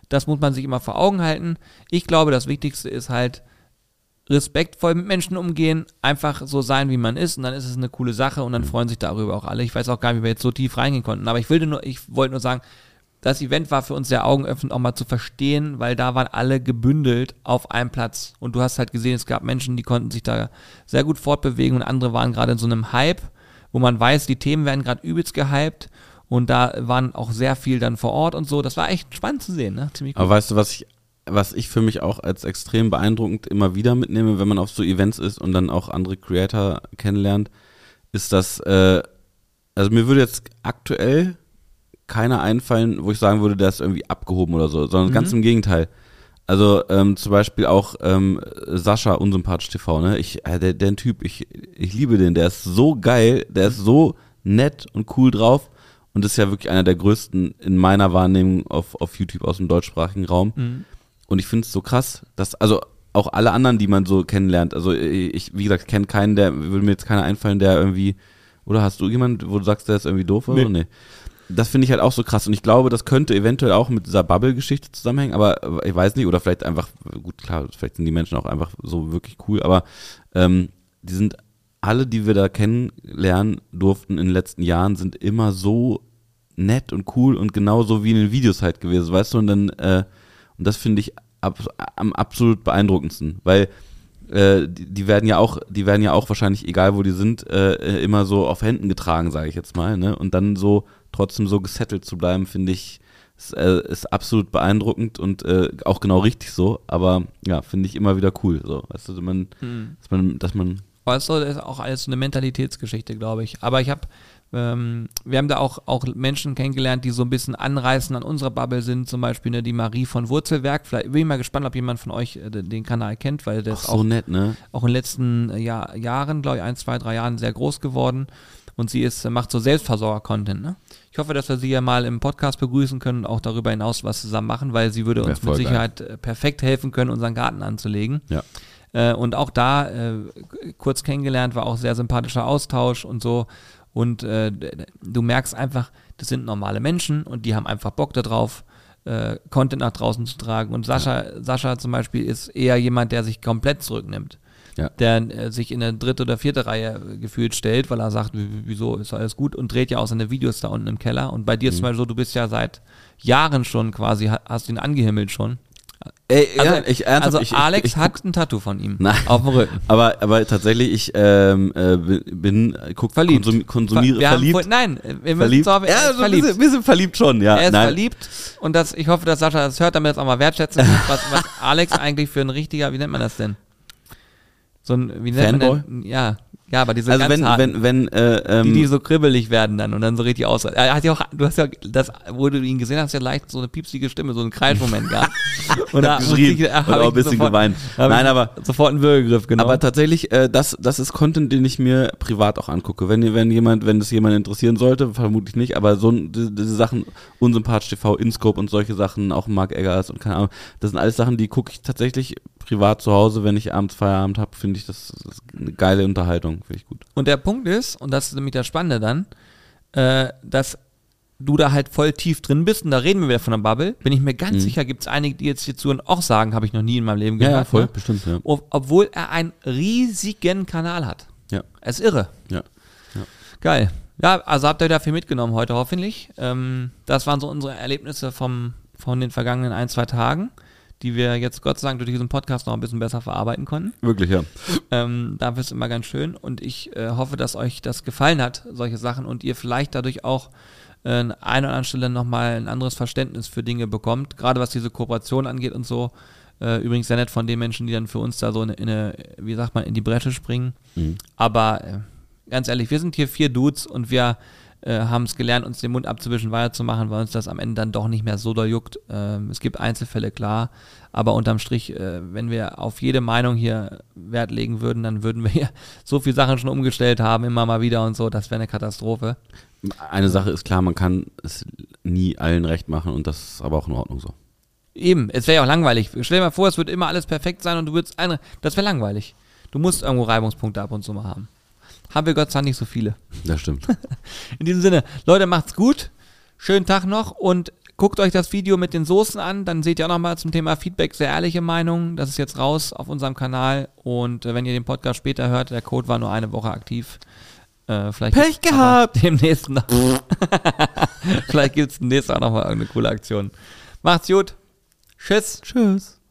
B: Das muss man sich immer vor Augen halten. Ich glaube, das Wichtigste ist halt respektvoll mit Menschen umgehen, einfach so sein, wie man ist, und dann ist es eine coole Sache und dann freuen sich darüber auch alle. Ich weiß auch gar nicht, wie wir jetzt so tief reingehen konnten, aber ich wollte nur, ich wollte nur sagen, das Event war für uns sehr augenöffnend, auch mal zu verstehen, weil da waren alle gebündelt auf einem Platz. Und du hast halt gesehen, es gab Menschen, die konnten sich da sehr gut fortbewegen und andere waren gerade in so einem Hype, wo man weiß, die Themen werden gerade übelst gehypt. Und da waren auch sehr viel dann vor Ort und so. Das war echt spannend zu sehen, ne? Ziemlich
A: Aber weißt du, was ich, was ich für mich auch als extrem beeindruckend immer wieder mitnehme, wenn man auf so Events ist und dann auch andere Creator kennenlernt, ist, dass, äh, also mir würde jetzt aktuell keiner einfallen, wo ich sagen würde, der ist irgendwie abgehoben oder so, sondern ganz im Gegenteil. Also ähm, zum Beispiel auch ähm, Sascha, unsympathisch TV, ne? Ich, äh, der, der Typ, ich, ich liebe den, der ist so geil, der ist so nett und cool drauf und ist ja wirklich einer der größten in meiner Wahrnehmung auf, auf YouTube aus dem deutschsprachigen Raum. Und ich finde es so krass, dass, also auch alle anderen, die man so kennenlernt, also ich, wie gesagt, kenne keinen, der, würde mir jetzt keiner einfallen, der irgendwie, oder hast du jemanden, wo du sagst, der ist irgendwie doof oder
B: Nee.
A: so? Nee. Das finde ich halt auch so krass und ich glaube, das könnte eventuell auch mit dieser Bubble-Geschichte zusammenhängen, aber ich weiß nicht, oder vielleicht einfach, gut, klar, vielleicht sind die Menschen auch einfach so wirklich cool, aber ähm, die sind alle, die wir da kennenlernen durften in den letzten Jahren, sind immer so nett und cool und genauso wie in den Videos halt gewesen, weißt du, und dann, äh, und das finde ich ab, am absolut beeindruckendsten, weil äh, die, werden ja auch, die werden ja auch wahrscheinlich, egal wo die sind, äh, äh, immer so auf Händen getragen, sage ich jetzt mal, ne? Und dann so trotzdem so gesettelt zu bleiben, finde ich, ist, äh, ist absolut beeindruckend und äh, auch genau richtig so. Aber ja, finde ich immer wieder cool. So, weißt du, man, dass man, dass man
B: du, das ist auch alles so eine Mentalitätsgeschichte, glaube ich. Aber ich habe, ähm, wir haben da auch, auch Menschen kennengelernt, die so ein bisschen anreißen an unserer Bubble sind. Zum Beispiel ne, die Marie von Wurzelwerk. Vielleicht bin ich mal gespannt, ob jemand von euch äh, den Kanal kennt, weil der
A: auch
B: ist
A: so
B: auch,
A: nett, ne?
B: auch in den letzten äh, Jahr, Jahren, glaube ich, ein, zwei, drei Jahren sehr groß geworden. Und sie ist, macht so Selbstversorger-Content. Ne? Ich hoffe, dass wir sie ja mal im Podcast begrüßen können und auch darüber hinaus was zusammen machen, weil sie würde uns mit
A: geil.
B: Sicherheit äh, perfekt helfen können, unseren Garten anzulegen.
A: Ja.
B: Äh, und auch da äh, kurz kennengelernt, war auch sehr sympathischer Austausch und so. Und äh, du merkst einfach, das sind normale Menschen und die haben einfach Bock darauf, äh, Content nach draußen zu tragen. Und Sascha, Sascha zum Beispiel ist eher jemand, der sich komplett zurücknimmt.
A: Ja.
B: Der äh, sich in eine dritte oder vierte Reihe äh, gefühlt stellt, weil er sagt, "W- wieso ist alles gut und dreht ja auch seine Videos da unten im Keller. Und bei dir
A: Mhm.
B: zum Beispiel so, du bist ja seit Jahren schon quasi, ha- hast ihn angehimmelt schon.
A: Ey,
B: Also,
A: ja, ich, ernsthaft,
B: also
A: ich,
B: Alex
A: ich,
B: hat ein Tattoo von ihm
A: Nein.
B: auf dem Rücken.
A: Aber, aber tatsächlich, ich ähm, äh, bin- äh, guck,
B: Verliebt.
A: Konsum, konsumiere,
B: wir
A: verliebt.
B: Haben, nein, wir
A: verliebt.
B: Er
A: ja,
B: ist
A: so ein
B: verliebt.
A: bisschen, bisschen verliebt schon, ja.
B: er ist
A: Nein.
B: verliebt und das, ich hoffe, dass Sascha das hört, damit er es auch mal wertschätzen kann, was, was Alex eigentlich für ein richtiger, wie nennt man das denn? So ein, wie nennt
A: Fanboy?
B: man? Ja, ja, aber diese
A: Also
B: ganz
A: wenn,
B: harten,
A: wenn, wenn, äh, ähm,
B: die, die so kribbelig werden dann und dann so richtig aus. Er hat ja auch, du hast ja, das, wo du ihn gesehen hast, ja leicht so eine piepsige Stimme, so einen Kreismoment gehabt. Und
A: hab geschrien und auch ein bisschen geweint.
B: hab
A: Nein,
B: ich
A: aber-
B: Sofort einen Würgegriff genommen.
A: Aber tatsächlich, äh, das, das ist Content, den ich mir privat auch angucke. Wenn, wenn jemand, wenn es jemand interessieren sollte, vermutlich nicht, aber so diese, diese Sachen, Unsympathisch TV, Inscope und solche Sachen, auch Mark Eggers und keine Ahnung, das sind alles Sachen, die gucke ich tatsächlich privat zu Hause, wenn ich abends Feierabend habe, finde ich das, das eine geile Unterhaltung, finde ich gut.
B: Und der Punkt ist, und das ist nämlich das Spannende dann, äh, dass du da halt voll tief drin bist, und da reden wir wieder von der Bubble, bin ich mir ganz
A: Mhm.
B: sicher, gibt es einige, die jetzt hierzu und auch sagen, habe ich noch nie in meinem Leben gehört. ne?
A: bestimmt, ja.
B: Ob, obwohl er einen riesigen Kanal hat.
A: Ja.
B: Es ist irre.
A: Ja.
B: Geil. Ja, also habt ihr da viel mitgenommen heute hoffentlich. Ähm, das waren so unsere Erlebnisse vom, von den vergangenen ein, zwei Tagen, die wir jetzt Gott sei Dank durch diesen Podcast noch ein bisschen besser verarbeiten konnten.
A: Wirklich, ja.
B: Ähm, dafür ist immer ganz schön und ich äh, hoffe, dass euch das gefallen hat, solche Sachen und ihr vielleicht dadurch auch äh, an einer oder anderen Stelle nochmal ein anderes Verständnis für Dinge bekommt, gerade was diese Kooperation angeht und so. Äh, übrigens sehr nett von den Menschen, die dann für uns da so in, in eine, wie sagt man, in die Bresche springen.
A: Mhm.
B: Aber äh, ganz ehrlich, wir sind hier vier Dudes und wir äh, haben es gelernt, uns den Mund abzuwischen, weiterzumachen, weil uns das am Ende dann doch nicht mehr so doll juckt. Ähm, es gibt Einzelfälle, klar, aber unterm Strich, äh, wenn wir auf jede Meinung hier Wert legen würden, dann würden wir hier so viele Sachen schon umgestellt haben, immer mal wieder und so, das wäre eine Katastrophe.
A: Eine Sache ist klar, man kann es nie allen recht machen und das ist aber auch in Ordnung so.
B: Eben, es wäre ja auch langweilig. Stell dir mal vor, es wird immer alles perfekt sein und du würdest eine, das wäre langweilig. Du musst irgendwo Reibungspunkte ab und zu mal haben. Haben wir Gott sei Dank nicht so viele.
A: Das stimmt.
B: In diesem Sinne, Leute, macht's gut. Schönen Tag noch und guckt euch das Video mit den Soßen an. Dann seht ihr auch nochmal zum Thema Feedback sehr ehrliche Meinungen. Das ist jetzt raus auf unserem Kanal. Und äh, wenn ihr den Podcast später hört, der Code war nur eine Woche aktiv. Äh, vielleicht
A: Pech
B: gibt's
A: gehabt.
B: Demnächst noch. vielleicht gibt es demnächst auch nochmal irgendeine coole Aktion. Macht's gut. Tschüss.
A: Tschüss.